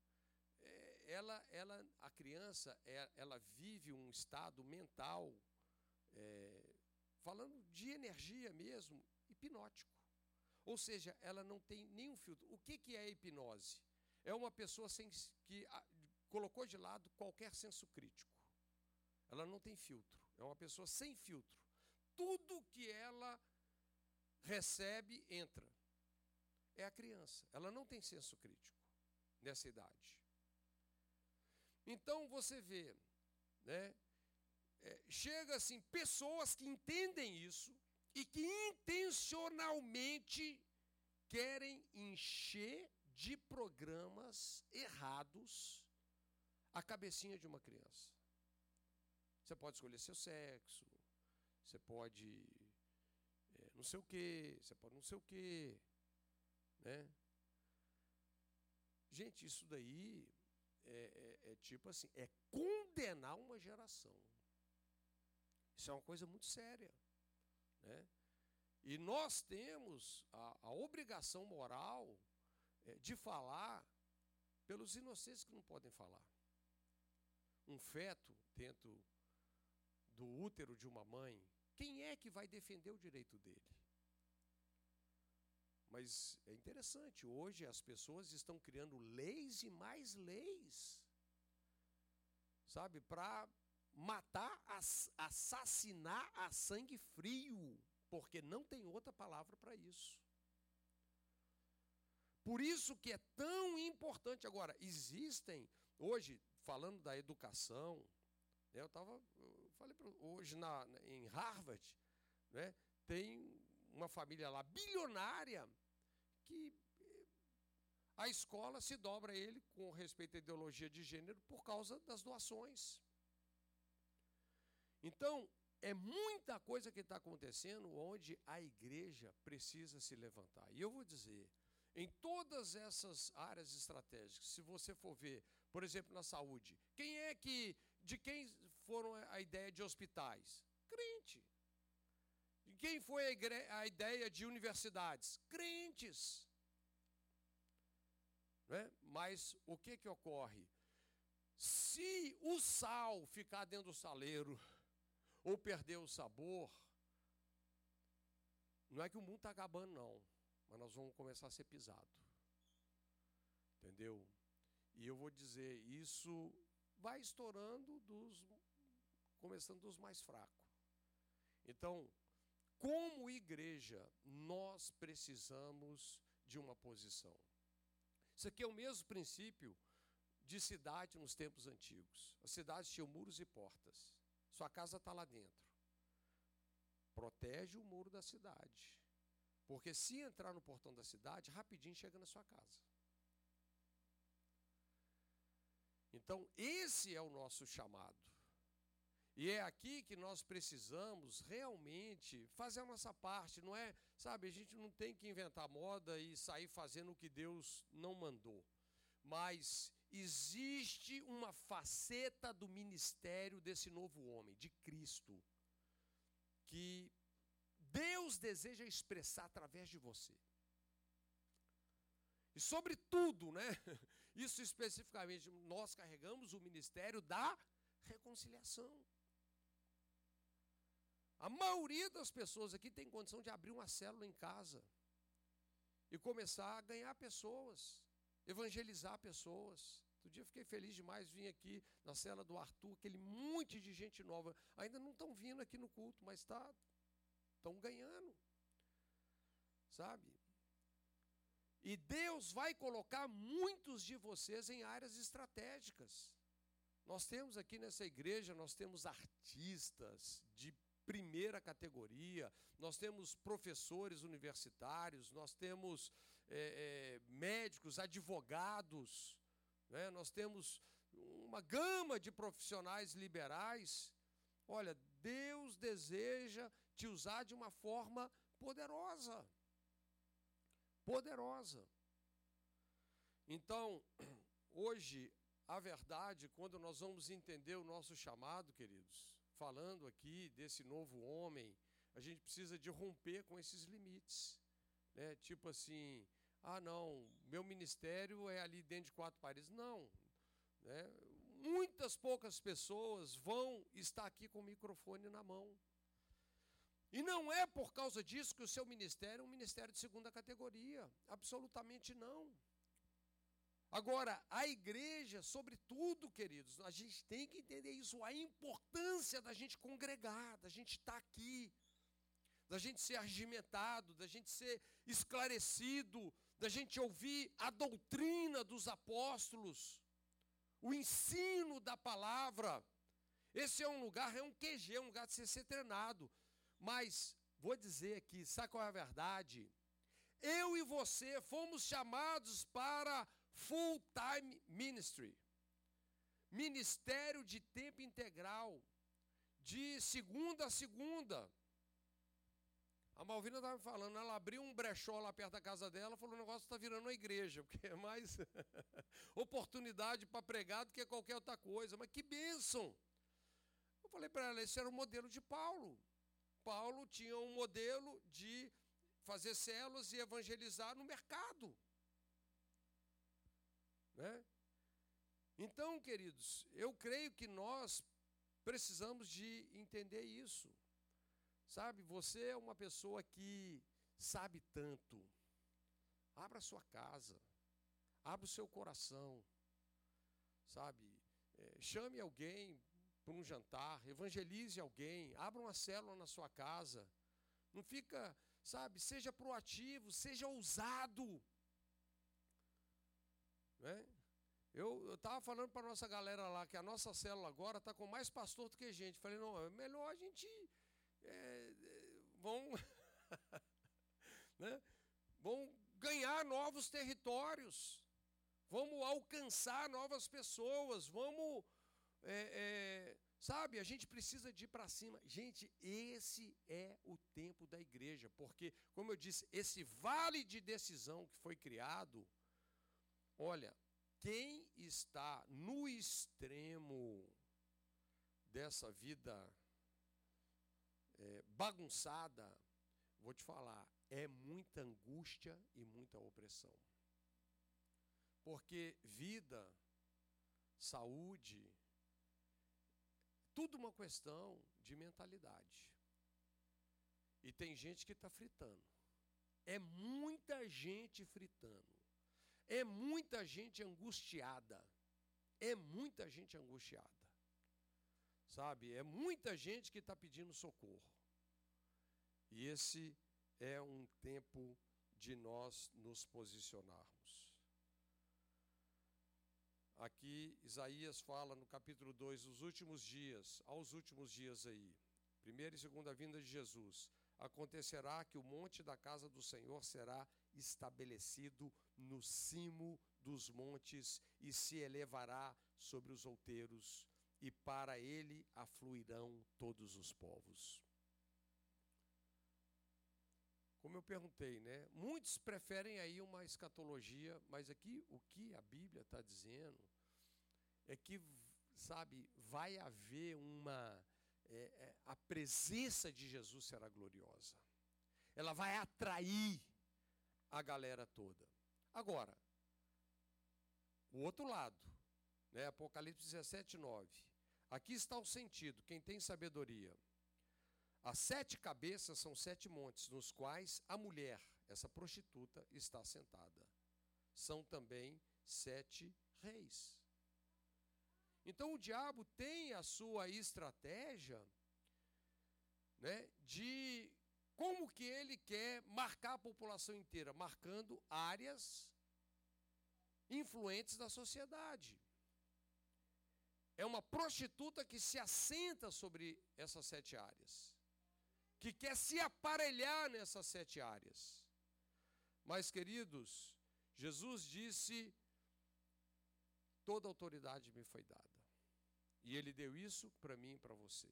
É, ela, ela, a criança, é, ela vive um estado mental é, falando de energia mesmo, hipnótico. Ou seja, ela não tem nenhum filtro. O que, que é hipnose? É uma pessoa sem, que a, colocou de lado qualquer senso crítico. Ela não tem filtro. É uma pessoa sem filtro. Tudo que ela recebe entra. É a criança. Ela não tem senso crítico nessa idade. Então você vê, né? É, chega assim, pessoas que entendem isso e que intencionalmente querem encher de programas errados a cabecinha de uma criança. Você pode escolher seu sexo, você pode é, não sei o quê, você pode não sei o quê, né? Gente, isso daí é, é, é tipo assim, é condenar uma geração. Isso é uma coisa muito séria. Né? E nós temos a, a obrigação moral de falar pelos inocentes que não podem falar. Um feto dentro do útero de uma mãe, quem é que vai defender o direito dele? Mas é interessante, hoje as pessoas estão criando leis e mais leis, sabe, para matar, assassinar a sangue frio, porque não tem outra palavra para isso. Por isso que é tão importante. Agora, existem, hoje, falando da educação, né, eu estava, falei pra, hoje na, em Harvard, né, tem uma família lá bilionária que eh, a escola se dobra a ele com respeito à ideologia de gênero por causa das doações. Então, é muita coisa que está acontecendo onde a igreja precisa se levantar. E eu vou dizer, em todas essas áreas estratégicas, se você for ver, por exemplo, na saúde, quem é que, de quem foram a ideia de hospitais? Crente. De quem foi a, a ideia de universidades? Crentes. Né? Mas o que, que ocorre? Se o sal ficar dentro do saleiro, ou perder o sabor, não é que o mundo está acabando, não, mas nós vamos começar a ser pisado. Entendeu? E eu vou dizer, isso vai estourando dos começando dos mais fracos. Então, como igreja, nós precisamos de uma posição. Isso aqui é o mesmo princípio de cidade nos tempos antigos. As cidades tinham muros e portas. Sua casa está lá dentro. Protege o muro da cidade. Porque se entrar no portão da cidade, rapidinho chega na sua casa. Então, esse é o nosso chamado. E é aqui que nós precisamos realmente fazer a nossa parte, não é? Sabe, a gente não tem que inventar moda e sair fazendo o que Deus não mandou. Mas existe uma faceta do ministério desse novo homem, de Cristo, que Deus deseja expressar através de você. E sobretudo, né, isso especificamente, nós carregamos o ministério da reconciliação. A maioria das pessoas aqui tem condição de abrir uma célula em casa e começar a ganhar pessoas evangelizar pessoas. Outro dia fiquei feliz demais, vim aqui na cela do Arthur, aquele monte de gente nova. Ainda não estão vindo aqui no culto, mas tá, estão ganhando. Sabe? E Deus vai colocar muitos de vocês em áreas estratégicas. Nós temos aqui nessa igreja, nós temos artistas de primeira categoria, nós temos professores universitários, nós temos é, é, médicos, advogados, né? nós temos uma gama de profissionais liberais. Olha, Deus deseja te usar de uma forma poderosa. Poderosa. Então, hoje, a verdade, quando nós vamos entender o nosso chamado, queridos, falando aqui desse novo homem, a gente precisa de romper com esses limites. Né? Tipo assim, ah, não, meu ministério é ali dentro de quatro paredes. Não. Né? Muitas poucas pessoas vão estar aqui com o microfone na mão. E não é por causa disso que o seu ministério é um ministério de segunda categoria. Absolutamente não. Agora, a igreja, sobretudo, queridos, a gente tem que entender isso, a importância da gente congregar, da gente estar aqui, da gente ser argimentado, da gente ser esclarecido, da gente ouvir a doutrina dos apóstolos, o ensino da palavra. Esse é um lugar, é um QG, é um lugar de ser, ser treinado. Mas, vou dizer aqui, sabe qual é a verdade? Eu e você fomos chamados para full time ministry. Ministério de tempo integral, de segunda a segunda. A Malvina estava me falando, ela abriu um brechó lá perto da casa dela, falou: o negócio está virando uma igreja, porque é mais oportunidade para pregar do que qualquer outra coisa. Mas que bênção! Eu falei para ela: esse era o modelo de Paulo. Paulo tinha um modelo de fazer células e evangelizar no mercado. Né? Então, queridos, eu creio que nós precisamos de entender isso. Sabe, você é uma pessoa que sabe tanto. Abra sua casa, abra o seu coração, sabe? É, chame alguém para um jantar, evangelize alguém, abra uma célula na sua casa. Não fica, sabe? Seja proativo, seja ousado. Né? Eu estava falando para a nossa galera lá que a nossa célula agora está com mais pastor do que gente. Falei, não, é melhor a gente é, vão, né, vão ganhar novos territórios, vamos alcançar novas pessoas, vamos, é, é, sabe, a gente precisa de ir para cima. Gente, esse é o tempo da igreja, porque, como eu disse, esse vale de decisão que foi criado, olha, quem está no extremo dessa vida é, bagunçada, vou te falar, é muita angústia e muita opressão. Porque vida, saúde, tudo uma questão de mentalidade. E tem gente que está fritando. É muita gente fritando. É muita gente angustiada. É muita gente angustiada. Sabe? É muita gente que está pedindo socorro. E esse é um tempo de nós nos posicionarmos. Aqui Isaías fala no capítulo 2, os últimos dias, aos últimos dias aí, primeira e segunda vinda de Jesus, acontecerá que o monte da casa do Senhor será estabelecido no cimo dos montes e se elevará sobre os outeiros e para ele afluirão todos os povos. Como eu perguntei, né? Muitos preferem aí uma escatologia, mas aqui o que a Bíblia está dizendo é que, sabe, vai haver uma. É, é, a presença de Jesus será gloriosa. Ela vai atrair a galera toda. Agora, o outro lado, né? Apocalipse 17, 9. Aqui está o sentido, quem tem sabedoria. As sete cabeças são sete montes, nos quais a mulher, essa prostituta, está sentada. São também sete reis. Então o diabo tem a sua estratégia né, de como que ele quer marcar a população inteira, marcando áreas influentes da sociedade. É uma prostituta que se assenta sobre essas sete áreas, que quer se aparelhar nessas sete áreas. Mas, queridos, Jesus disse: toda autoridade me foi dada. E Ele deu isso para mim e para você.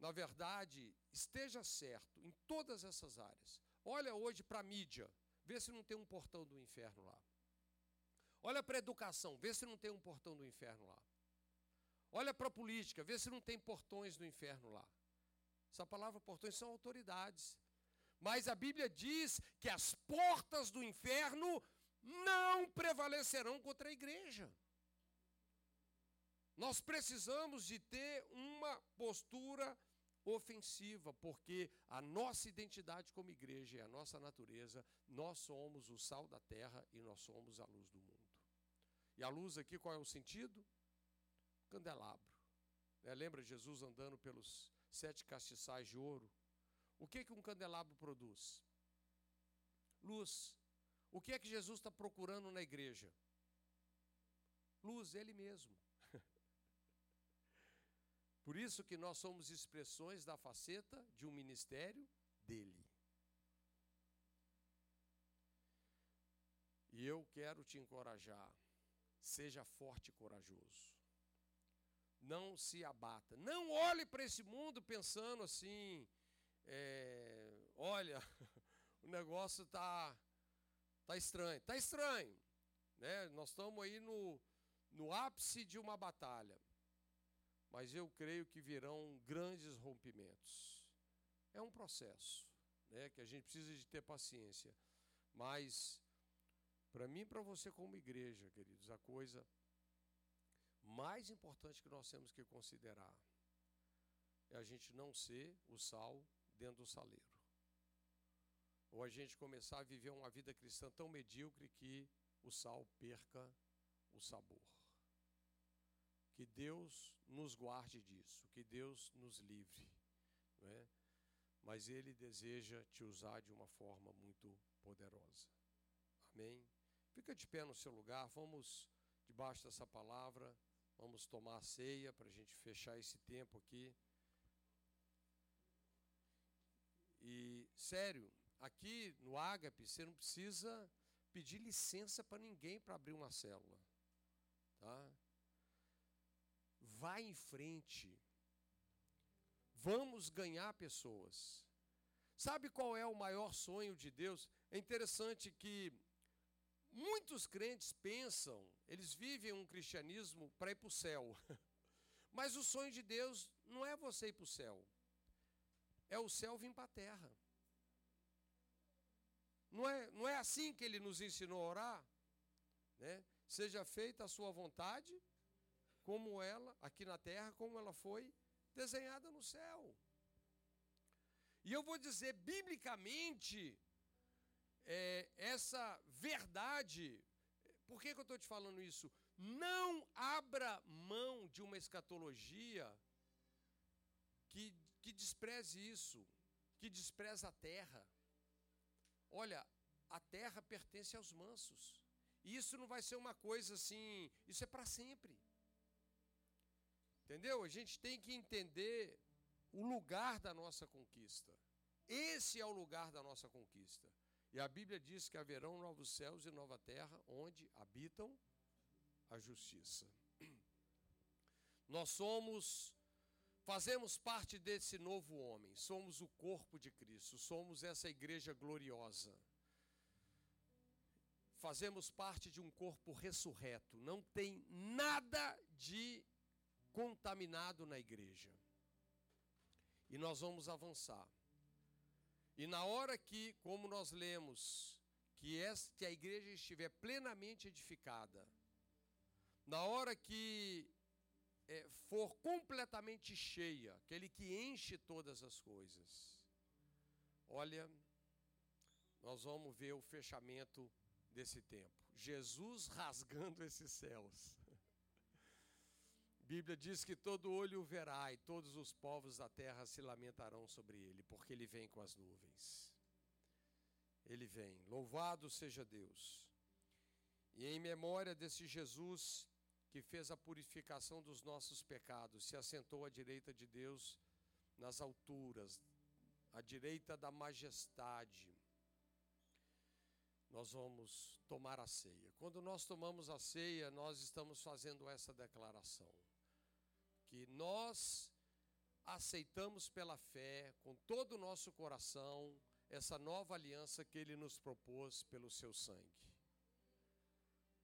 Na verdade, esteja certo em todas essas áreas. Olha hoje para a mídia, vê se não tem um portão do inferno lá. Olha para a educação, vê se não tem um portão do inferno lá. Olha para a política, vê se não tem portões do inferno lá. Essa palavra portões são autoridades. Mas a Bíblia diz que as portas do inferno não prevalecerão contra a igreja. Nós precisamos de ter uma postura ofensiva, porque a nossa identidade como igreja e a nossa natureza, nós somos o sal da terra e nós somos a luz do mundo. E a luz aqui, qual é o sentido? Candelabro. É, lembra Jesus andando pelos sete castiçais de ouro? O que, que um candelabro produz? Luz. O que é que Jesus está procurando na igreja? Luz, Ele mesmo. Por isso que nós somos expressões da faceta de um ministério dele. E eu quero te encorajar, seja forte e corajoso. Não se abata. Não olhe para esse mundo pensando assim, é, olha, o negócio está tá estranho. Está estranho. Né? Nós estamos aí no, no ápice de uma batalha. Mas eu creio que virão grandes rompimentos. É um processo, né, que a gente precisa de ter paciência. Mas para mim e para você como igreja, queridos, a coisa mais importante que nós temos que considerar é a gente não ser o sal dentro do saleiro. Ou a gente começar a viver uma vida cristã tão medíocre que o sal perca o sabor. Que Deus nos guarde disso, que Deus nos livre. Não é? Mas Ele deseja te usar de uma forma muito poderosa. Amém? Fica de pé no seu lugar, vamos debaixo dessa palavra, vamos tomar a ceia para a gente fechar esse tempo aqui. E, sério, aqui no Ágape, você não precisa pedir licença para ninguém para abrir uma célula. Tá? Vai em frente. Vamos ganhar pessoas. Sabe qual é o maior sonho de Deus? É interessante que muitos crentes pensam, eles vivem um cristianismo para ir para o céu. Mas o sonho de Deus não é você ir para o céu, é o céu vir para a terra. Não é, não é assim que ele nos ensinou a orar? Né? Seja feita a sua vontade, como ela, aqui na terra, como ela foi desenhada no céu. E eu vou dizer, biblicamente, é, essa verdade, por que, que eu estou te falando isso? Não abra mão de uma escatologia que, que despreze isso, que despreza a terra. Olha, a terra pertence aos mansos. E isso não vai ser uma coisa assim, isso é para sempre. Entendeu? A gente tem que entender o lugar da nossa conquista. Esse é o lugar da nossa conquista. E a Bíblia diz que haverão novos céus e nova terra onde habitam a justiça. Nós somos, fazemos parte desse novo homem, somos o corpo de Cristo, somos essa igreja gloriosa. Fazemos parte de um corpo ressurreto, não tem nada de contaminado na igreja. E nós vamos avançar. E na hora que, como nós lemos, que, esta, que a igreja estiver plenamente edificada, na hora que é, for completamente cheia, aquele que enche todas as coisas, olha, nós vamos ver o fechamento desse tempo. Jesus rasgando esses céus. Bíblia diz que todo olho o verá e todos os povos da terra se lamentarão sobre ele, porque ele vem com as nuvens. Ele vem. Louvado seja Deus. E em memória desse Jesus que fez a purificação dos nossos pecados, se assentou à direita de Deus nas alturas, à direita da majestade. Nós vamos tomar a ceia. Quando nós tomamos a ceia, nós estamos fazendo essa declaração que nós aceitamos pela fé, com todo o nosso coração, essa nova aliança que Ele nos propôs pelo seu sangue.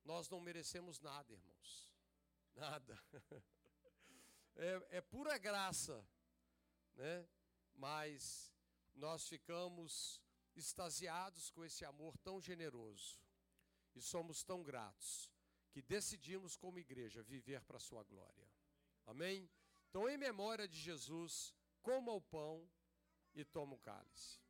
Nós não merecemos nada, irmãos. Nada. É, é pura graça, né? Mas nós ficamos extasiados com esse amor tão generoso e somos tão gratos que decidimos, como igreja, viver para a Sua glória. Amém? Então, em memória de Jesus, coma o pão e toma o cálice.